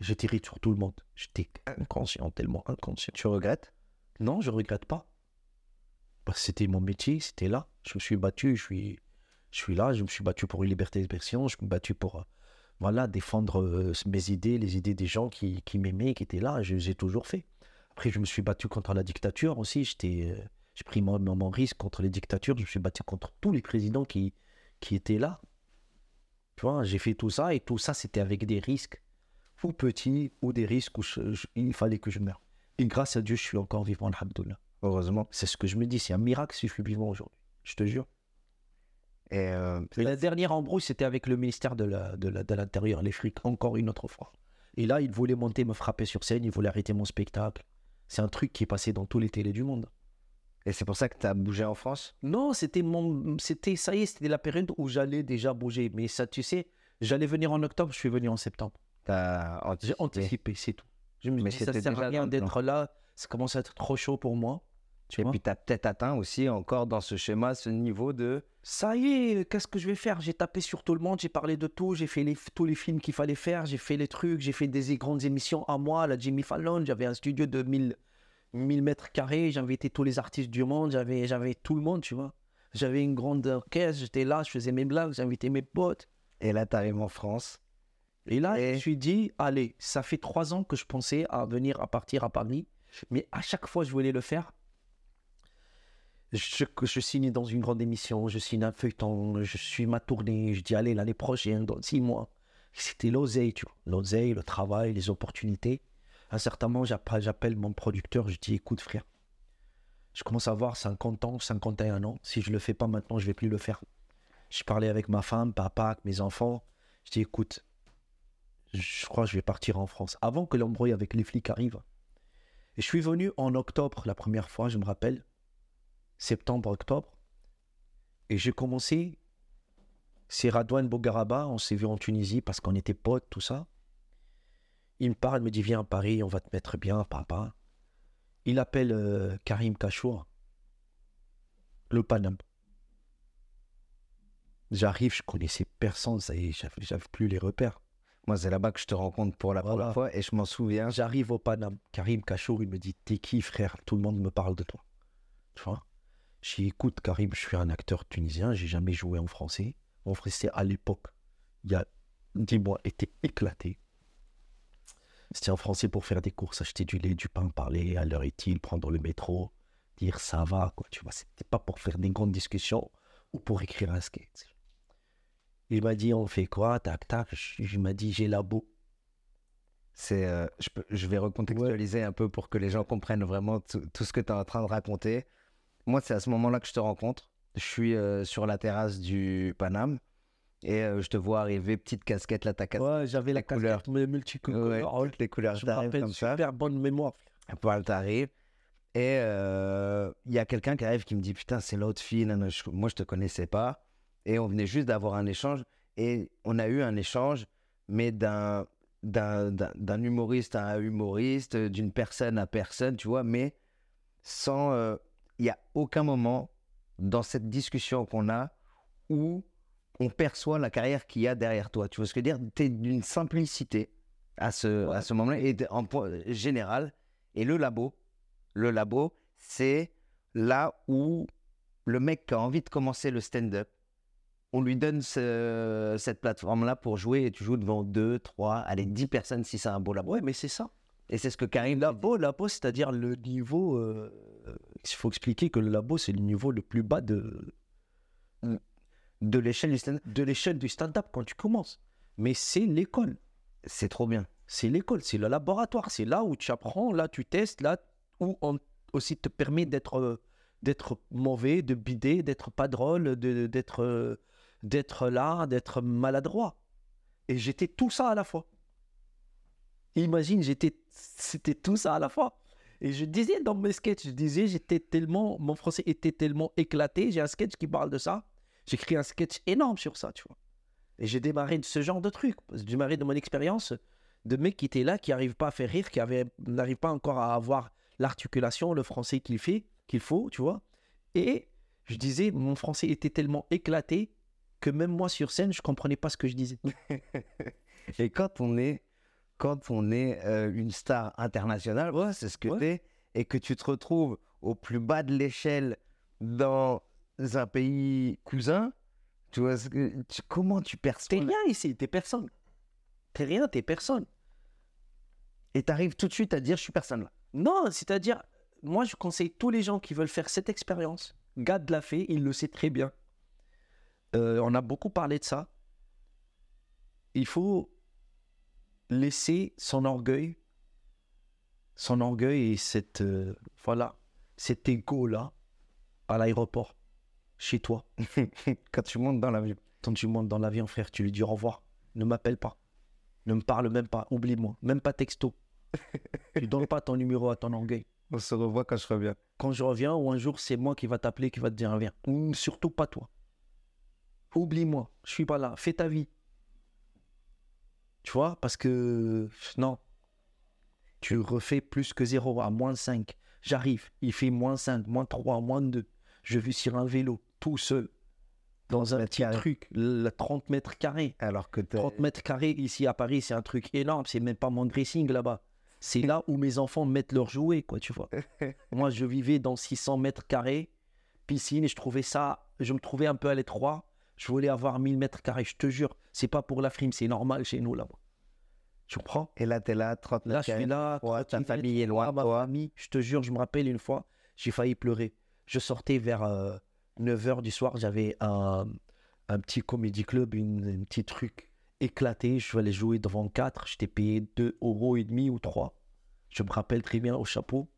J'ai tiré sur tout le monde. J'étais inconscient, tellement inconscient. Tu regrettes? Non, je regrette pas. Que c'était mon métier, c'était là. Je me suis battu, je suis, je suis là, je me suis battu pour une liberté d'expression, je me suis battu pour voilà, défendre euh, mes idées, les idées des gens qui, qui m'aimaient, qui étaient là. Je- J'ai toujours fait. Après, je me suis battu contre la dictature aussi. J'étais, euh, j'ai pris mon, mon- mon risque contre les dictatures. Je me suis battu contre tous les présidents qui, qui étaient là. Tu vois, j'ai fait tout ça et tout ça, c'était avec des risques, ou petits, ou des risques où je- je- il fallait que je meure. Et grâce à Dieu, je suis encore vivant, alhamdoulilah. Heureusement. C'est ce que je me dis, c'est un miracle si je suis vivant aujourd'hui. Je te jure. Et euh, la dernière embrouille, c'était avec le ministère de la- de la- de l'Intérieur, les frics, encore une autre fois. Et là, ils voulaient monter, me frapper sur scène, ils voulaient arrêter mon spectacle. C'est un truc qui est passé dans tous les télés du monde. et c'est pour ça que tu as bougé en France? Non, c'était mon, c'était ça y est, c'était la période où j'allais déjà bouger. Mais ça, tu sais, j'allais venir en octobre, je suis venu en septembre. J'ai anticipé. c'est tout. Je me Mais dis, ça sert à rien d'être là. Ça commence à être trop chaud pour moi. Tu Et vois puis tu as peut-être atteint aussi encore dans ce schéma ce niveau de Ça y est, qu'est-ce que je vais faire? J'ai tapé sur tout le monde, j'ai parlé de tout, j'ai fait les, tous les films qu'il fallait faire, j'ai fait les trucs, j'ai fait des grandes émissions à moi, la Jimmy Fallon, j'avais un studio de 1000, 1000 mètres carrés, invité tous les artistes du monde, j'avais, j'avais tout le monde, tu vois. J'avais une grande orchestre, j'étais là, je faisais mes blagues, j'invitais mes potes. et là tu arrives en France. Et là, je me suis dit, allez, ça fait trois ans que je pensais à venir, à partir à Paris. Mais à chaque fois, je voulais le faire. Je, je signe dans une grande émission, je signe un feuilleton, je suis ma tournée, je dis, allez, l'année prochaine, dans six mois. C'était l'oseille, tu vois. L'oseille, le travail, les opportunités. À un certain moment, j'appelle, mon producteur, je dis, écoute, frère, je commence à avoir 50 ans, 51 ans. Si je le fais pas maintenant, je vais plus le faire. Je parlais avec ma femme, papa, avec mes enfants. Je dis, écoute, je crois que je vais partir en France avant que l'embrouille avec les flics arrive. Et je suis venu en octobre la première fois, je me rappelle, septembre, octobre, et j'ai commencé. C'est Radouane Bogaraba, on s'est vu en Tunisie parce qu'on était potes, tout ça. Il me parle, il me dit Viens à Paris, on va te mettre bien, papa. Il appelle euh, Karim Kachour, le Paname. J'arrive, je connaissais personne, ça y est, j'avais j'avais plus les repères. Moi, c'est là-bas que je te rencontre pour la Voilà. première fois et je m'en souviens. J'arrive au Paname. Karim Kachour, il me dit T'es qui, frère? Tout le monde me parle de toi. Tu vois? Dis Écoute, Karim, je suis un acteur tunisien, j'ai jamais joué en français. Mon français, à l'époque, il y a 10 mois, était éclaté. C'était en français pour faire des courses, acheter du lait, du pain, parler à l'heure est-il, prendre le métro, dire ça va, quoi. Tu vois, c'était pas pour faire des grandes discussions ou pour écrire un sketch. Il m'a dit On fait quoi? Tac, tac. Il m'a dit J'ai la beau. C'est, euh, je, peux- je vais recontextualiser un peu pour que les gens comprennent vraiment tout, tout ce que tu es en train de raconter. Moi, c'est à ce moment-là que je te rencontre. Je suis euh, sur la terrasse du Paname et euh, je te vois arriver, petite casquette, là, ta casquette. Ouais, j'avais la couleurs. casquette mu- multicolore. Ouais, toutes les couleurs Je me rappelle, comme ça. super bonne mémoire. Voilà, t'arrives. Et euh, il y a quelqu'un qui arrive qui me dit Putain, c'est l'autre fille. moi, je te connaissais pas. Et on venait juste d'avoir un échange. Et on a eu un échange, mais d'un d'un d'un- d'un humoriste à un humoriste, d'une personne à personne, tu vois, mais sans. euh, Il n'y a aucun moment dans cette discussion qu'on a où on perçoit la carrière qu'il y a derrière toi. Tu vois ce que je veux dire? Tu es d'une simplicité à ce, à ce moment-là, et en point général. Et le labo, le labo, c'est là où le mec qui a envie de commencer le stand-up, on lui donne ce- cette plateforme-là pour jouer et tu joues devant 2, 3, allez, 10 personnes si c'est un beau labo. Ouais, mais c'est ça. Et c'est ce que Karim Labo, labo, c'est-à-dire le niveau. euh, Il faut expliquer que le labo, c'est le niveau le plus bas de, de l'échelle du stand-up. de l'échelle du stand-up quand tu commences. Mais c'est l'école. C'est trop bien. C'est l'école, c'est le laboratoire. C'est là où tu apprends, là tu testes, là où on aussi te permet d'être euh, d'être mauvais, de bider, d'être pas drôle, d'être euh, d'être là, d'être maladroit. Et j'étais tout ça à la fois. Imagine, j'étais c'était tout ça à la fois. Et je disais dans mes sketchs, je disais, j'étais tellement, mon français était tellement éclaté. J'ai un sketch qui parle de ça. J'écris un sketch énorme sur ça, tu vois. Et j'ai démarré de ce genre de truc. J'ai démarré de mon expérience de mecs qui étaient là, qui n'arrivent pas à faire rire, qui n'arrivent pas encore à avoir l'articulation, le français qu'il fait, qu'il faut, tu vois. Et je disais, mon français était tellement éclaté que même moi sur scène, je comprenais pas ce que je disais. Et quand on est, quand on est euh, une star internationale, ouais, c'est ce que Ouais. t'es, et que tu te retrouves au plus bas de l'échelle dans un pays cousin, tu vois, ce que- tu- comment tu perçois T'es rien ici, t'es personne. T'es rien, t'es personne. Et t'arrives tout de suite à dire je suis personne là. Non, c'est-à-dire, moi je conseille tous les gens qui veulent faire cette expérience. Gad l'a fait, il le sait très bien. Euh, on a beaucoup parlé de ça. Il faut laisser son orgueil, son orgueil et cette, euh, voilà, cet égo-là à l'aéroport, chez toi. quand tu montes dans l'avion. Quand tu montes dans l'avion, frère, tu lui dis au revoir. Ne m'appelle pas. Ne me parle même pas. Oublie-moi. Même pas texto. tu donnes pas ton numéro à ton orgueil. On se revoit quand je reviens. Quand je reviens, ou un jour, c'est moi qui va t'appeler, qui va te dire viens. Ou surtout pas toi. Oublie-moi. Je suis pas là. Fais ta vie. Tu vois Parce que non. Tu refais plus que zéro à moins 5. J'arrive. Il fait moins 5, moins 3, moins 2. Je vis sur un vélo, tout seul. Dans un petit truc, le 30 mètres carrés. Alors que t'es- 30 mètres carrés ici à Paris, c'est un truc énorme. C'est même pas mon dressing là-bas. C'est là où mes enfants mettent leurs jouets, quoi, tu vois. Moi, je vivais dans 600 mètres carrés, piscine, et je trouvais ça, je me trouvais un peu à l'étroit. Je voulais avoir 1000 mètres carrés, je te jure. C'est pas pour la frime, c'est normal chez nous là-bas. Tu comprends? Et là, t'es là, 30 Là, je suis là, Ouais, ta famille est loin ah, ma toi. famille, je te jure, je me rappelle une fois, j'ai failli pleurer. Je sortais vers 9h du soir, j'avais un, un petit comédie club, une, un petit truc éclaté. Je allais jouer devant 4, j'étais payé 2 euros et demi ou 3. Je me rappelle très bien au chapeau.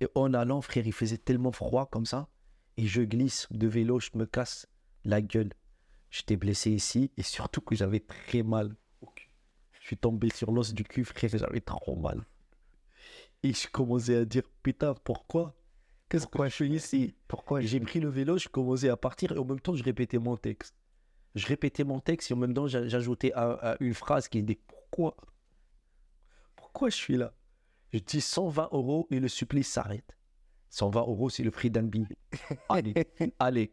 Et en allant, frère, il faisait tellement froid comme ça. Et je glisse de vélo, je me casse la gueule. J'étais blessé ici et surtout que j'avais très mal au cul. Je suis tombé sur l'os du cul, frère, et j'avais trop mal. Et je commençais à dire, putain, pourquoi? Qu'est-ce que je fais ici? Pourquoi J'ai pris le vélo, je commençais à partir et en même temps, je répétais mon texte. Je répétais mon texte et en même temps, j'a- j'ajoutais un- une phrase qui dit Pourquoi? Pourquoi je suis là? Je dis 120 euros et le supplice s'arrête. 120 euros, c'est le prix d'un billet. Allez, allez.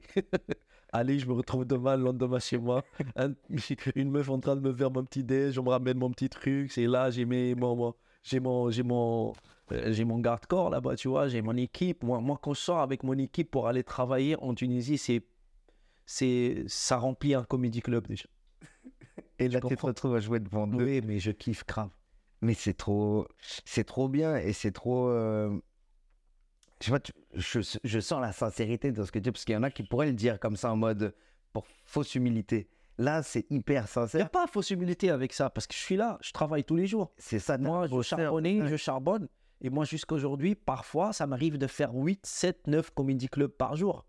Allez, je me retrouve demain, le lendemain chez moi. Un- une meuf en train de me faire mon petit déj, je me ramène mon petit truc. C'est là, j'ai mes, mon, mon- j'ai mon, j'ai mon, euh, j'ai mon garde-corps là-bas, tu vois. J'ai mon équipe. Moi, moi, quand je sors avec mon équipe pour aller travailler en Tunisie, c'est, c'est, ça remplit un comédie club déjà. Et là, tu te retrouves à jouer devant deux. Oui, mais je kiffe grave. Mais c'est trop, c'est trop bien et c'est trop. euh, Je, vois, tu- je, je sens la sincérité dans ce que tu dis, parce qu'il y en a qui pourraient le dire comme ça en mode pour fausse humilité. Là, c'est hyper Il n'y a sincère. pas fausse humilité avec ça parce que je suis là, je travaille tous les jours. C'est ça. Moi, je Ouais. je charbonne. Et moi, jusqu'à aujourd'hui, parfois, ça m'arrive de faire 8, 7, 9 comédie clubs par jour.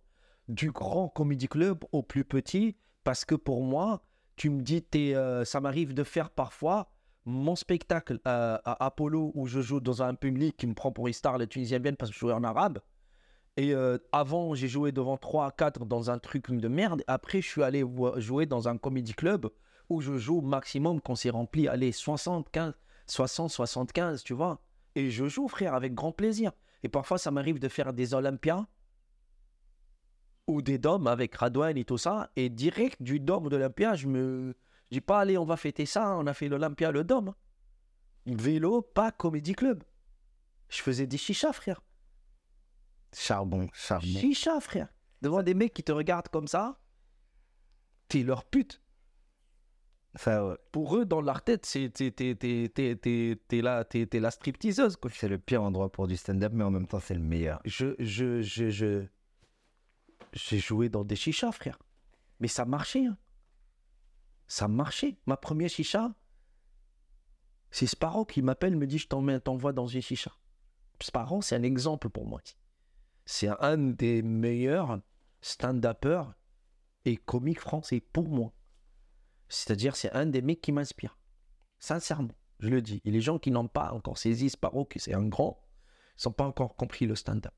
Du grand comédie club au plus petit. Parce que pour moi, tu me dis, euh, ça m'arrive de faire parfois mon spectacle à Apollo où je joue dans un public qui me prend pour une star, la tunisienne bien parce que je jouais en arabe. Et euh, avant, j'ai joué devant 3 à 4 dans un truc de merde. Après, je suis allé jouer dans un comédie club où je joue maximum quand c'est rempli, allez, 75, 60, 75, tu vois. Et je joue, frère, avec grand plaisir. Et parfois, ça m'arrive de faire des Olympias ou des dômes avec Radouane et tout ça. Et direct du dôme d'Olympia, je me je dis pas, allez, on va fêter ça. On a fait l'Olympia, le dôme. Vélo, pas comédie club. Je faisais des chichas, frère. Charbon, charbon. Chicha, frère. Devant des mecs qui te regardent comme ça, t'es leur pute. Ça, ouais, Pour eux, dans leur tête, c'est t'es, t'es, t'es, t'es, t'es, t'es la, t'es la stripteaseuse, c'est le pire endroit pour du stand-up, mais en même temps, c'est le meilleur. Je, je, je, je, j'ai joué dans des chichas, frère. Mais ça marchait, hein. Ça marchait. Ma première chicha, c'est Sparrow qui m'appelle, me dit, je t'envoie dans une chicha. Sparrow, c'est un exemple pour moi. C'est un des meilleurs stand-uppers et comiques français pour moi. C'est-à-dire, c'est un des mecs qui m'inspire. Sincèrement, je le dis. Et les gens qui n'ont pas encore saisi Sparrow, que c'est un grand, ils n'ont pas encore compris le stand-up.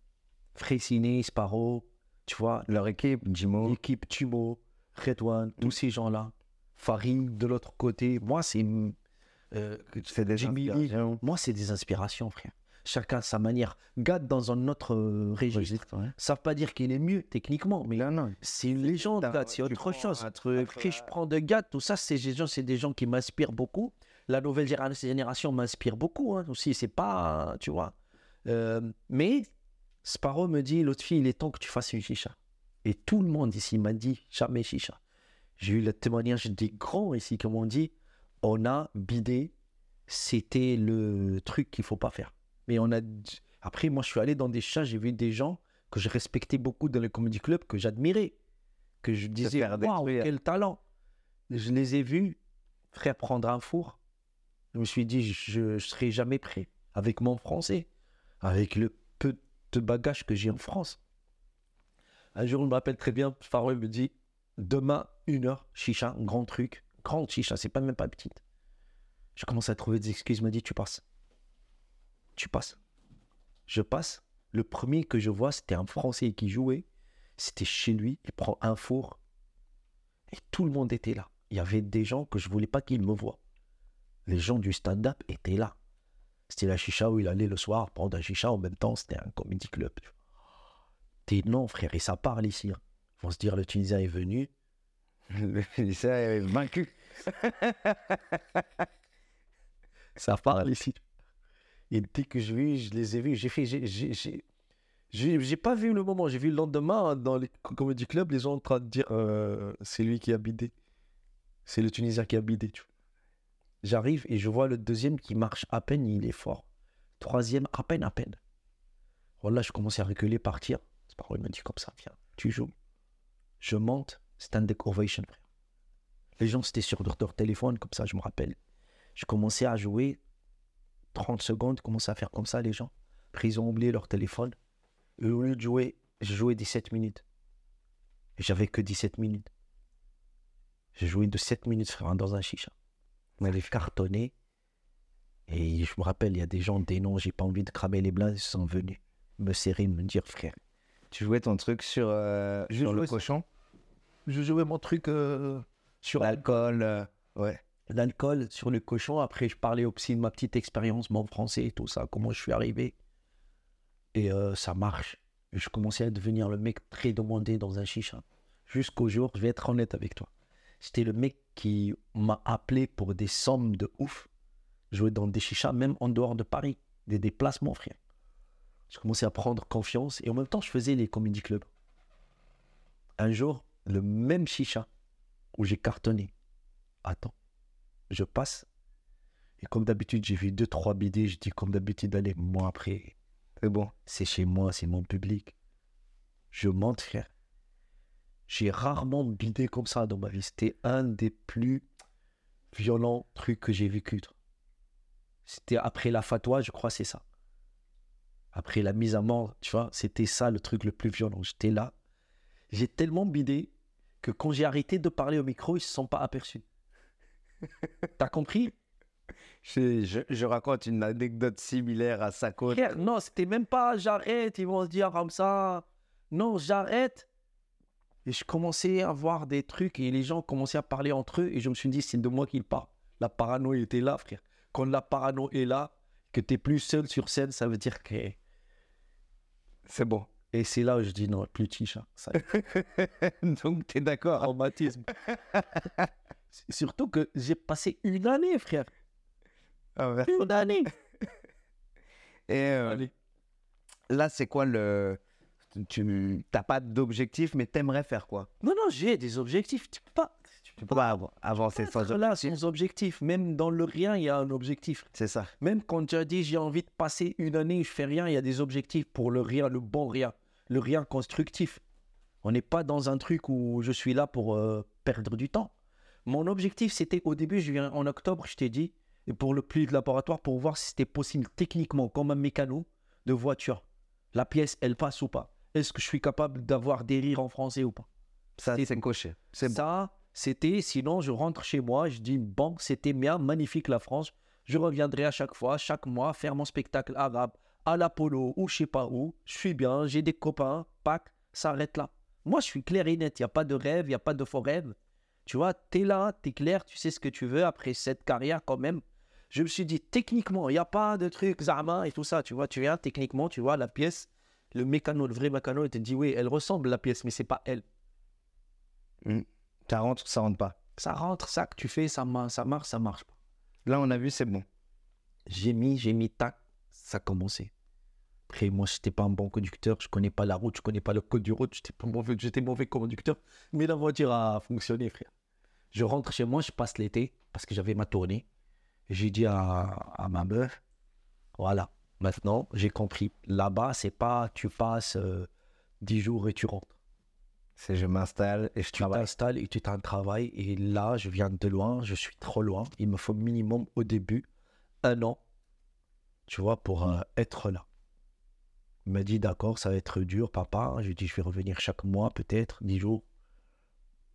Freycinet, Sparrow, tu vois, Leur équipe, Jimo, l'équipe Tumo, Redouane, tous ces gens-là. Farid de l'autre côté. Moi, c'est. euh, C'est des Jimmy Lee. inspirations. Moi, c'est des inspirations, frère. Chacun sa manière. Gad dans un autre euh, registre. Registre, ouais. Ça veut pas dire qu'il est mieux techniquement, mais Non, non. c'est une légende, Gad, c'est autre chose. un truc, Après, euh, je prends de Gad, tout ça, c'est des gens, c'est des gens qui m'inspirent beaucoup. La nouvelle généra- génération m'inspire beaucoup hein, aussi. C'est pas, euh, tu vois. Euh, mais Sparrow me dit, l'autre fille, il est temps que tu fasses une chicha. Et tout le monde ici m'a dit, jamais chicha. J'ai eu le témoignage des grands ici qui m'ont dit, on a bidé, c'était le truc qu'il faut pas faire. Mais on a. Après, moi, je suis allé dans des chats, j'ai vu des gens que je respectais beaucoup dans le comedy club, que j'admirais, que je disais, waouh, quel talent. Je les ai vus, frère, prendre un four. Je me suis dit, je ne serai jamais prêt avec mon français, avec le peu de bagages que j'ai en France. Un jour, je me rappelle très bien, me dit, demain, une heure, chicha, grand truc, grande chicha, c'est pas même pas petite. Je commence à trouver des excuses, m'a dit, tu passes. Tu passes. Je passe. Le premier que je vois, c'était un Français qui jouait. C'était chez lui. Il prend un four. Et tout le monde était là. Il y avait des gens que je voulais pas qu'ils me voient. Les gens du stand-up étaient là. C'était la chicha où il allait le soir prendre un chicha. En même temps, c'était un comedy club. Non, frère. Et ça parle ici. hein. Vont se dire, le Tunisien est venu. Le Tunisien est vaincu. Ça parle ici. Et dès que je vis, je les ai vus. J'ai fait. j'ai- j'ai- j'ai- J'ai j'ai pas vu le moment. J'ai vu le lendemain hein, dans les co- comedy clubs, les gens en train de dire euh, c'est lui qui a bidé. C'est le Tunisien qui a bidé. J'arrive et je vois le deuxième qui marche à peine, il est fort. Troisième, à peine, à peine. Voilà, je commençais à reculer, partir. C'est pas il m'a dit comme ça, viens, tu joues. Je monte, stand ovation, frère. Les gens, c'était sur leur, leur téléphone, comme ça, je me rappelle. Je commençais à jouer 30 secondes, commençaient à faire comme ça, les gens. Après, ils ont oublié leur téléphone. Et au lieu de jouer, je jouais 17 minutes. Et j'avais que 17 minutes. J'ai joué de 7 minutes, frère, dans un chicha. On m'avait cartonné. Et je me rappelle, il y a des gens, des noms, j'ai pas envie de cramer les blancs, ils sont venus me serrer, me dire, frère. Tu jouais ton truc sur, euh, sur le cochon? Je jouais mon truc euh, sur L'alcool, euh, ouais. l'alcool, sur le cochon. Après, je parlais aussi de ma petite expérience, mon français et tout ça, comment je suis arrivé. Et euh, ça marche. Je commençais à devenir le mec très demandé dans un chicha. Jusqu'au jour, je vais être honnête avec toi. J'étais le mec qui m'a appelé pour des sommes de ouf. Jouer dans des chichas, même en dehors de Paris. Des déplacements, frère. Je commençais à prendre confiance et en même temps, je faisais les comedy clubs. Un jour, le même chicha où j'ai cartonné. Attends, je passe. Et comme d'habitude, j'ai vu deux, trois BD. Je dis, comme d'habitude, allez, moi après, C'est bon. c'est chez moi, c'est mon public. Je monte, frère. J'ai rarement bidé comme ça dans ma vie. C'était un des plus violents trucs que j'ai vécu. C'était après la fatwa, je crois, c'est ça. Après la mise à mort, tu vois, c'était ça le truc le plus violent. J'étais là. J'ai tellement bidé que quand j'ai arrêté de parler au micro, ils se sont pas aperçus. T'as compris? Je, je- je raconte une anecdote similaire à Sako. Frère, non, c'était même pas j'arrête, ils vont se dire comme ça. Non, j'arrête. Et je commençais à voir des trucs et les gens commençaient à parler entre eux et je me suis dit, c'est de moi qu'ils parlent. La parano était là, frère. Quand la parano est là, que tu plus seul sur scène, ça veut dire que. C'est bon. Et c'est là où je dis non, plus de. Ça Donc, tu es d'accord traumatisme. Surtout que j'ai passé une année, frère. Ah ouais. Une année. Et euh, là, c'est quoi le. Tu n'as pas d'objectif, mais t'aimerais faire quoi? Non, non, j'ai des objectifs. Tu peux pas. Tu peux pas av- avancer sans être là objectif. sans objectif. Même dans le rien, il y a un objectif. C'est ça. Même quand tu as dit j'ai envie de passer une année, je fais rien, il y a des objectifs pour le rien, le bon rien, le rien constructif. On n'est pas dans un truc où je suis là pour euh, perdre du temps. Mon objectif, c'était au début, je viens en octobre, je t'ai dit, et pour le plus de laboratoire, pour voir si c'était possible techniquement, comme un mécano de voiture. La pièce, elle passe ou pas Est-ce que je suis capable d'avoir des rires en français ou pas? Ça, C'est coché. Ça, c'était, sinon je rentre chez moi, je dis, bon, c'était bien, magnifique la France, je reviendrai à chaque fois, chaque mois, faire mon spectacle arabe à l'Apollo ou je sais pas où, je suis bien, j'ai des copains, pack, ça arrête là. Moi, je suis clair et net, il n'y a pas de rêve, il n'y a pas de faux rêve. Tu vois, tu es là, tu es clair, tu sais ce que tu veux après cette carrière quand même. Je me suis dit, techniquement, il n'y a pas de truc Zama et tout ça. Tu vois, tu viens, techniquement, tu vois, la pièce, le mécano, le vrai mécano, il te dit, oui, elle ressemble la pièce, mais c'est pas elle. Ça rentre, ça rentre pas. Ça rentre, ça que tu fais, ça, ma- ça marche, ça marche pas. Là, on a vu, c'est bon. J'ai mis, j'ai mis, tac, ça a commencé. Après, moi, je n'étais pas un bon conducteur, je connais pas la route, je connais pas le code du route, j'étais mauvais, j'étais mauvais conducteur, mais la voiture a fonctionné, frère. Je rentre chez moi, je passe l'été, parce que j'avais ma tournée. J'ai dit à, à ma meuf, voilà, maintenant, j'ai compris. Là-bas, c'est pas tu passes euh, 10 jours et tu rentres. C'est je m'installe et je Tu travaille. t'installes et tu t'en travailles. Et là, je viens de loin, je suis trop loin. Il me faut minimum au début un an, tu vois, pour euh, être là. Il m'a dit, d'accord, ça va être dur, papa. Je lui dit, je vais revenir chaque mois, peut-être, 10 jours.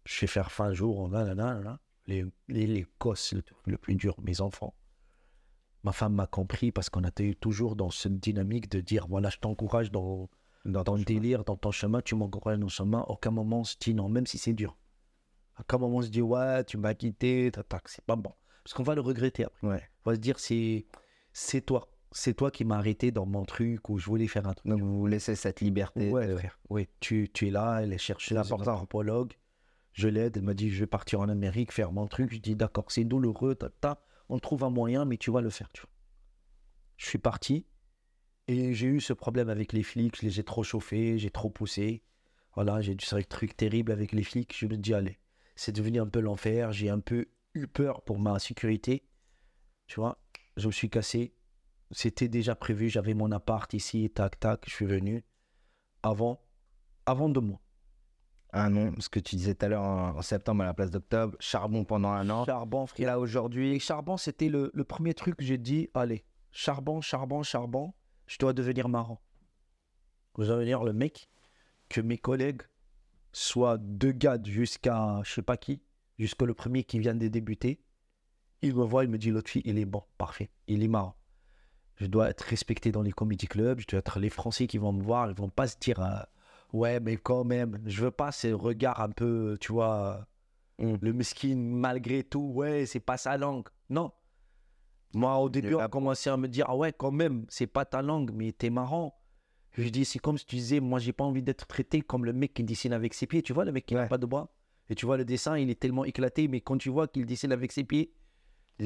Je vais faire fin jour, là, là, là, là. Les, les, les gosses, le, le plus dur, mes enfants. Ma femme m'a compris parce qu'on était toujours dans cette dynamique de dire, voilà, je t'encourage dans, Dans ton délire, dans ton chemin, tu m'encourages dans le chemin. Aucun moment on se dit non, même si c'est dur. Aucun moment on se dit ouais, tu m'as quitté, c'est pas bon. Parce qu'on va le regretter après. Ouais. On va se dire c'est c'est toi. C'est toi qui m'as arrêté dans mon truc où je voulais faire un truc. Donc, vous vous laissez cette liberté. Ouais, frère. Oui, tu, tu es là, elle est cherchée C'est un important. anthropologue. Je l'aide, elle m'a dit je vais partir en Amérique, faire mon truc. Je dis d'accord, c'est douloureux, ta, ta. on trouve un moyen, mais tu vas le faire. Tu vois. Je suis parti et j'ai eu ce problème avec les flics, je les ai trop chauffés, j'ai trop poussé. Voilà, j'ai eu ce truc terrible avec les flics. Je me dis allez, c'est devenu un peu l'enfer. J'ai un peu eu peur pour ma sécurité. Tu vois, je me suis cassé. C'était déjà prévu, j'avais mon appart ici, tac, tac, je suis venu avant, avant deux mois. Un an, ce que tu disais tout à l'heure en, septembre à la place d'octobre, charbon pendant un an. Charbon, Et frère. là aujourd'hui, Et charbon, c'était le, le premier truc que j'ai dit, allez, charbon, charbon, charbon, je dois devenir marrant. Je dois devenir le mec que mes collègues soient deux gars jusqu'à je sais pas qui, jusqu'à le premier qui vient de débuter. Il me voit, il me dit, l'autre fille, il est bon, parfait, il est marrant. Je dois être respecté dans les comedy clubs, je dois être les Français qui vont me voir, ils vont pas se dire, euh, ouais, mais quand même, je veux pas ces regards un peu, tu vois, Mm. le mesquin malgré tout, ouais, c'est pas sa langue. Non. Moi, au début, on a commencé à me dire, ah ouais, quand même, c'est pas ta langue, mais t'es marrant. Je dis, c'est comme si tu disais, moi, j'ai pas envie d'être traité comme le mec qui dessine avec ses pieds. Tu vois, le mec qui n'a Ouais. pas de bras. Et tu vois, le dessin, il est tellement éclaté, mais quand tu vois qu'il dessine avec ses pieds,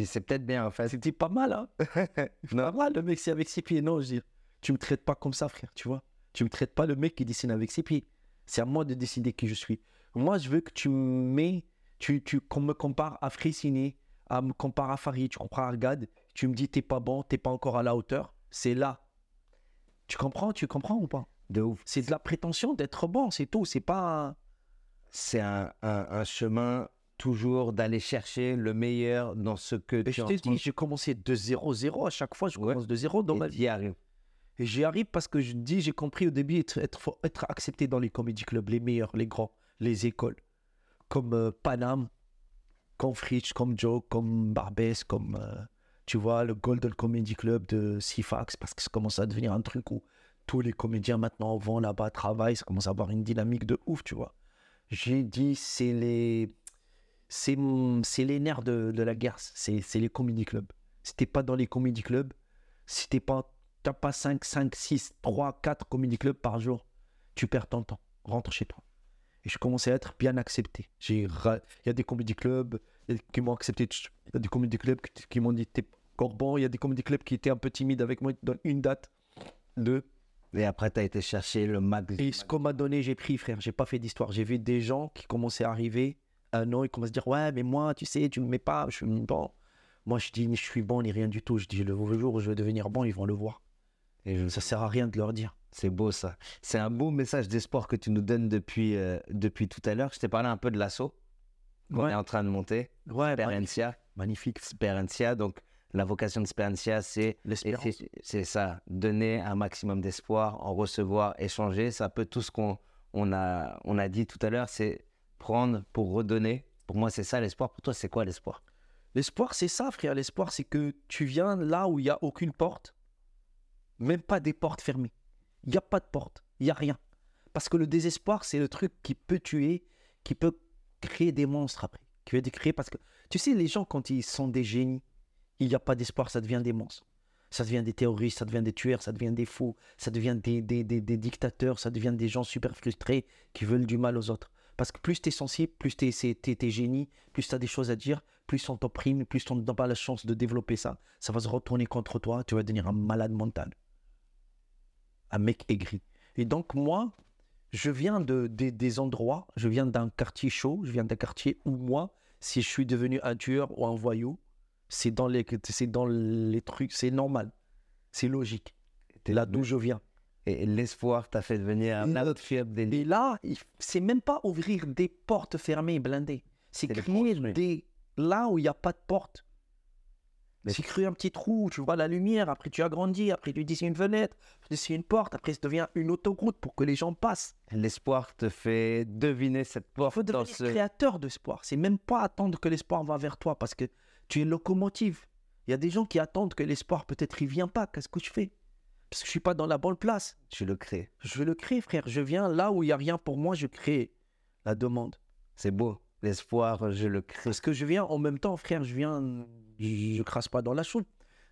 c'est peut-être bien en fait. c'était pas mal, hein. Pas mal, le mec, c'est avec ses pieds. Non, je dis, tu me traites pas comme ça, frère, tu vois. Tu me traites pas le mec qui dessine avec ses pieds. C'est à moi de décider qui je suis. Moi, je veux que tu me mets, tu, tu, qu'on me compare à Friciné, à me compare à Farid, tu comprends à Argad, tu me dis t'es pas bon, t'es pas encore à la hauteur. C'est là. Tu comprends, tu comprends ou pas? De ouf. C'est de la prétention d'être bon, c'est tout. C'est pas. C'est un, un- un chemin toujours d'aller chercher le meilleur dans ce que Et tu je t'ai dit, j'ai commencé de 0-0 à chaque fois, je Ouais. commence de 0 dans ma et vie. y arrives. Et j'y arrive parce que je dis, j'ai compris au début être, être, faut être accepté dans les comédie clubs, les meilleurs, les grands, les écoles, comme euh, Paname, comme Fritz, comme Joe, comme Barbès, comme, euh, tu vois, le Golden Comedy Club de Sifax, parce que ça commence à devenir un truc où tous les comédiens maintenant vont là-bas, travaillent, ça commence à avoir une dynamique de ouf, tu vois. J'ai dit, c'est les, c'est, les nerfs de, la guerre, c'est, c'est les comédie clubs. Si t'es pas dans les comédie clubs, si t'es pas t'as pas 5, 5, 6, 3, 4 comédie clubs par jour, tu perds ton temps. Rentre chez toi. Et je commençais à être bien accepté. Ra- Il y a des comédie clubs qui m'ont accepté. Il y a des comédie clubs qui, m'ont dit t'es encore bon. Il y a des comédie clubs qui étaient un peu timides avec moi. Ils te donnent une date, deux. Et après, tu as été chercher le max. Et ce qu'on m'a donné, j'ai pris, frère. J'ai pas fait d'histoire. J'ai vu des gens qui commençaient à arriver. Un an, ils commencent à dire Ouais, mais moi, tu sais, tu me mets pas. Je suis bon. Moi, je dis Je suis bon ni rien du tout. Je dis Le jour où je vais devenir bon, ils vont le voir. Et je- Ça sert à rien de leur dire. C'est beau ça. C'est un beau message d'espoir que tu nous donnes depuis, euh, depuis tout à l'heure. Je t'ai parlé un peu de l'assaut qu'on Ouais. est en train de monter. Ouais, Sperencia. magnifique. Sperencia. Donc, la vocation de Sperencia, c'est c'est- c'est ça, donner un maximum d'espoir, en recevoir, échanger. C'est un peu tout ce qu'on on a, on a dit tout à l'heure, c'est prendre pour redonner. Pour moi, c'est ça l'espoir. Pour toi, c'est quoi l'espoir? L'espoir, c'est ça, frère. L'espoir, c'est que tu viens là où il n'y a aucune porte, même pas des portes fermées. Il n'y a pas de porte, il n'y a rien. Parce que le désespoir, c'est le truc qui peut tuer, qui peut créer des monstres après. Qui créer parce que, tu sais, les gens, quand ils sont des génies, il n'y a pas d'espoir, ça devient des monstres. Ça devient des terroristes, ça devient des tueurs, ça devient des fous, ça devient des, dictateurs, ça devient des gens super frustrés qui veulent du mal aux autres. Parce que plus tu es sensible, plus tu es, génie, plus tu as des choses à dire, plus on t'opprime, plus on donne pas la chance de développer ça. Ça va se retourner contre toi, tu vas devenir un malade mental. Un mec aigri. Et donc moi, je viens de, des- des endroits, je viens d'un quartier chaud, je viens d'un quartier où moi, si je suis devenu un tueur ou un voyou, c'est dans les, c'est dans les trucs, c'est normal, c'est logique. T'es Là d'où je viens. Et l'espoir t'a fait devenir un autre fiable des Et là, c'est même pas ouvrir des portes fermées, blindées. C'est créer des là où il n'y a pas de porte. Mais- C'est un petit trou, tu vois la lumière, après tu agrandis, après tu dis c'est une fenêtre, c'est une porte, après ça devient une autoroute pour que les gens passent. L'espoir te fait deviner cette Il porte faut dans devenir ce... créateur d'espoir. C'est même pas attendre que l'espoir va vers toi parce que tu es locomotive. Il y a des gens qui attendent que l'espoir peut-être il vient pas. Qu'est-ce que je fais? Parce que je suis pas dans la bonne place. Tu le crées. Je le crée, frère. Je viens là où il y a rien pour moi, je crée la demande. C'est beau. L'espoir, je le crée. Parce que je viens en même temps, frère, je viens, je, je crasse pas dans la choule.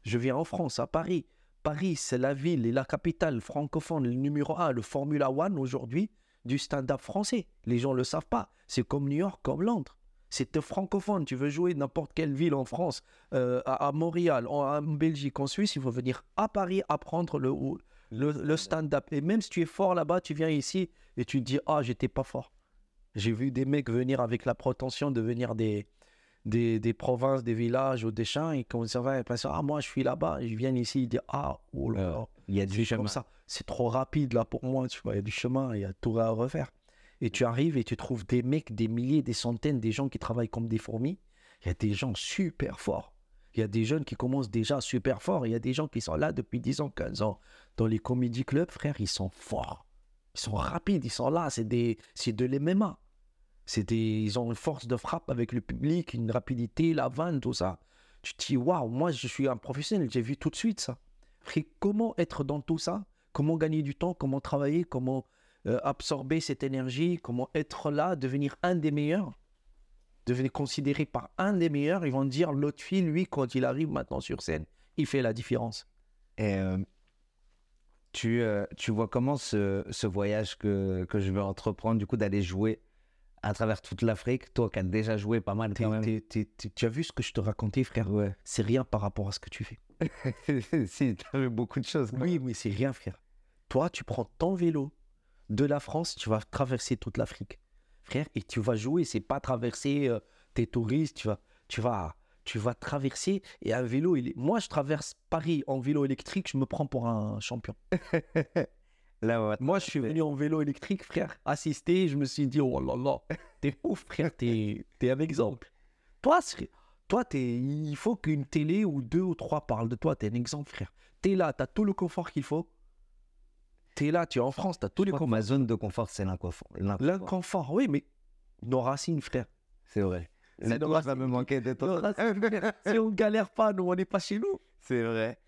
Je viens en France, à Paris. Paris, c'est la ville et la capitale francophone, le numéro un, le Formula One aujourd'hui du stand-up français. Les gens le savent pas. C'est comme New York, comme Londres. C'est francophone. Tu veux jouer n'importe quelle ville en France, euh, à, Montréal, en, Belgique, en Suisse, il faut venir à Paris apprendre le, le, le stand-up. Et même si tu es fort là-bas, tu viens ici et tu te dis Ah, j'étais pas fort. J'ai vu des mecs venir avec la prétention de venir des, des, des provinces, des villages ou des champs et quand ça va, ils pensent, ah, moi je suis là-bas, je viens ici, ils disent, ah, oh là là, Il y a du chemin. comme ça, c'est trop rapide là pour moi, tu vois, il y a du chemin, il y a tout à refaire. Et tu arrives et tu trouves des mecs, des milliers, des centaines, des gens qui travaillent comme des fourmis. Il y a des gens super forts. Il y a des jeunes qui commencent déjà super forts. Il y a des gens qui sont là depuis 10 ans, 15 ans. Dans les comédie clubs, frère, ils sont forts. Ils sont rapides, ils sont là. C'est des, c'est de l'MMA. Des, ils ont une force de frappe avec le public, une rapidité, la vanne, tout ça. Tu te dis, waouh, moi je suis un professionnel, j'ai vu tout de suite ça. Frère, comment être dans tout ça? Comment gagner du temps? Comment travailler? Comment euh, absorber cette énergie? Comment être là, devenir un des meilleurs? Devenir considéré par un des meilleurs Ils vont dire, l'autre fille, lui, quand il arrive maintenant sur scène, il fait la différence. Et euh, tu, euh, tu vois comment ce, ce voyage que, que je veux entreprendre, du coup, d'aller jouer à travers toute l'Afrique, toi qui as déjà joué pas mal quand même. tu as vu ce que je te racontais, frère? Ouais. C'est rien par rapport à ce que tu fais. si, tu as vu beaucoup de choses. Oui, mais c'est rien, frère. Toi, tu prends ton vélo de la France, tu vas traverser toute l'Afrique, frère, et tu vas jouer. C'est pas traverser euh, tes touristes, tu vas, tu vas, tu vas traverser. Et un vélo, il est- moi, je traverse Paris en vélo électrique, je me prends pour un champion. Là, Moi, je suis venu en vélo électrique, frère, assister. Je me suis dit, oh là là, t'es ouf, frère, t'es es un exemple. Toi, toi t'es- il faut qu'une télé ou deux ou trois parlent de toi. T'es un exemple, frère. T'es là, t'as tout le confort qu'il faut. T'es là, tu es en France, t'as tous Je les crois que conforts. ma zone de confort, c'est l'inconfort. L'inconfort, oui, mais nos racines, frère. C'est vrai. C'est La va me manquer de toi. Si on galère pas, nous, on n'est pas chez nous. C'est vrai.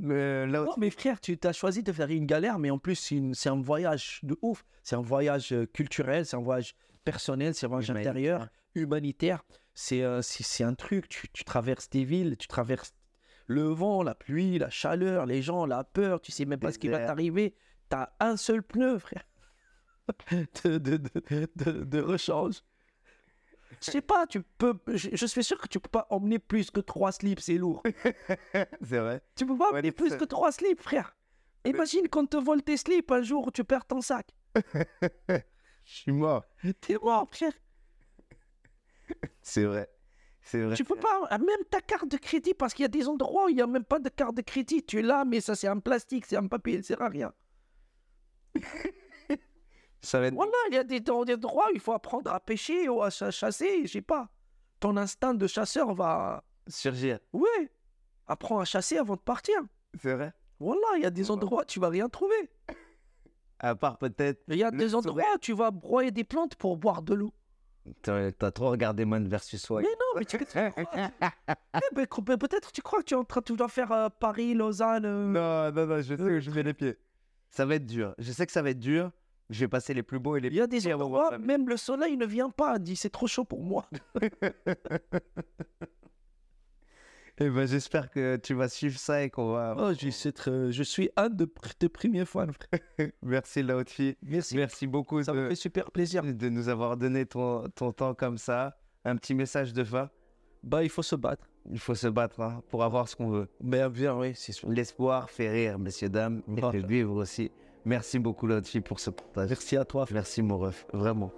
Mais là, Non, mais frère, tu as choisi de faire une galère, mais en plus, c'est une- un voyage de ouf. C'est un voyage euh, culturel, c'est un voyage personnel, c'est un voyage Humanitaire. intérieur, humanitaire. C'est euh, c'est- un truc, tu, tu traverses des villes, tu traverses le vent, la pluie, la chaleur, les gens, la peur, tu sais même pas ce qui va t'arriver. Tu as un seul pneu, frère, de, de, de, de- de rechange. Je sais pas, tu peux. Je, je suis sûr que tu peux pas emmener plus que trois slips, c'est lourd. c'est vrai. Tu peux pas Ouais, emmener plus que trois slips, frère. Imagine qu'on te vole tes slips un jour où tu perds ton sac. Je suis mort. T'es mort, frère. C'est vrai. C'est vrai. Tu peux pas, même ta carte de crédit, parce qu'il y a des endroits où il n'y a même pas de carte de crédit. Tu es là, mais ça c'est un plastique, c'est un papier, il sert à rien. Ça va être... Voilà, il y a des, des endroits où il faut apprendre à pêcher ou à ch- chasser, je sais pas. Ton instinct de chasseur va. surgir. Ouais. Apprends à chasser avant de partir. C'est vrai. Voilà, il y a des endroits où tu vas rien trouver. À part peut-être. Il y a des endroits où tu vas broyer des plantes pour boire de l'eau. T'as trop regardé Man versus Wild. Mais non, mais tu, tu crois- Eh ben, peut-être tu crois que tu es en train de faire euh, Paris, Lausanne. euh, Non, non, non, je sais où je mets les pieds. Ça va être dur. Je sais que ça va être dur. Je vais passer les plus beaux et les Il y a des endroits, même le soleil ne vient pas. Dit c'est trop chaud pour moi. Eh ben, j'espère que tu vas suivre ça et qu'on va. Oh, je, suis très- je suis un de tes premiers fans. Merci Laotfi. Merci. Merci beaucoup Ça me fait super plaisir. de nous avoir donné ton, ton temps comme ça. Un petit message de fin. Bah, il faut se battre. Il faut se battre hein, pour avoir ce qu'on veut. Mais bien, oui, c'est sûr. L'espoir fait rire, messieurs, dames, et Voilà. fait vivre aussi. Merci beaucoup Laotfi pour ce partage. Merci à toi. Merci mon ref, vraiment.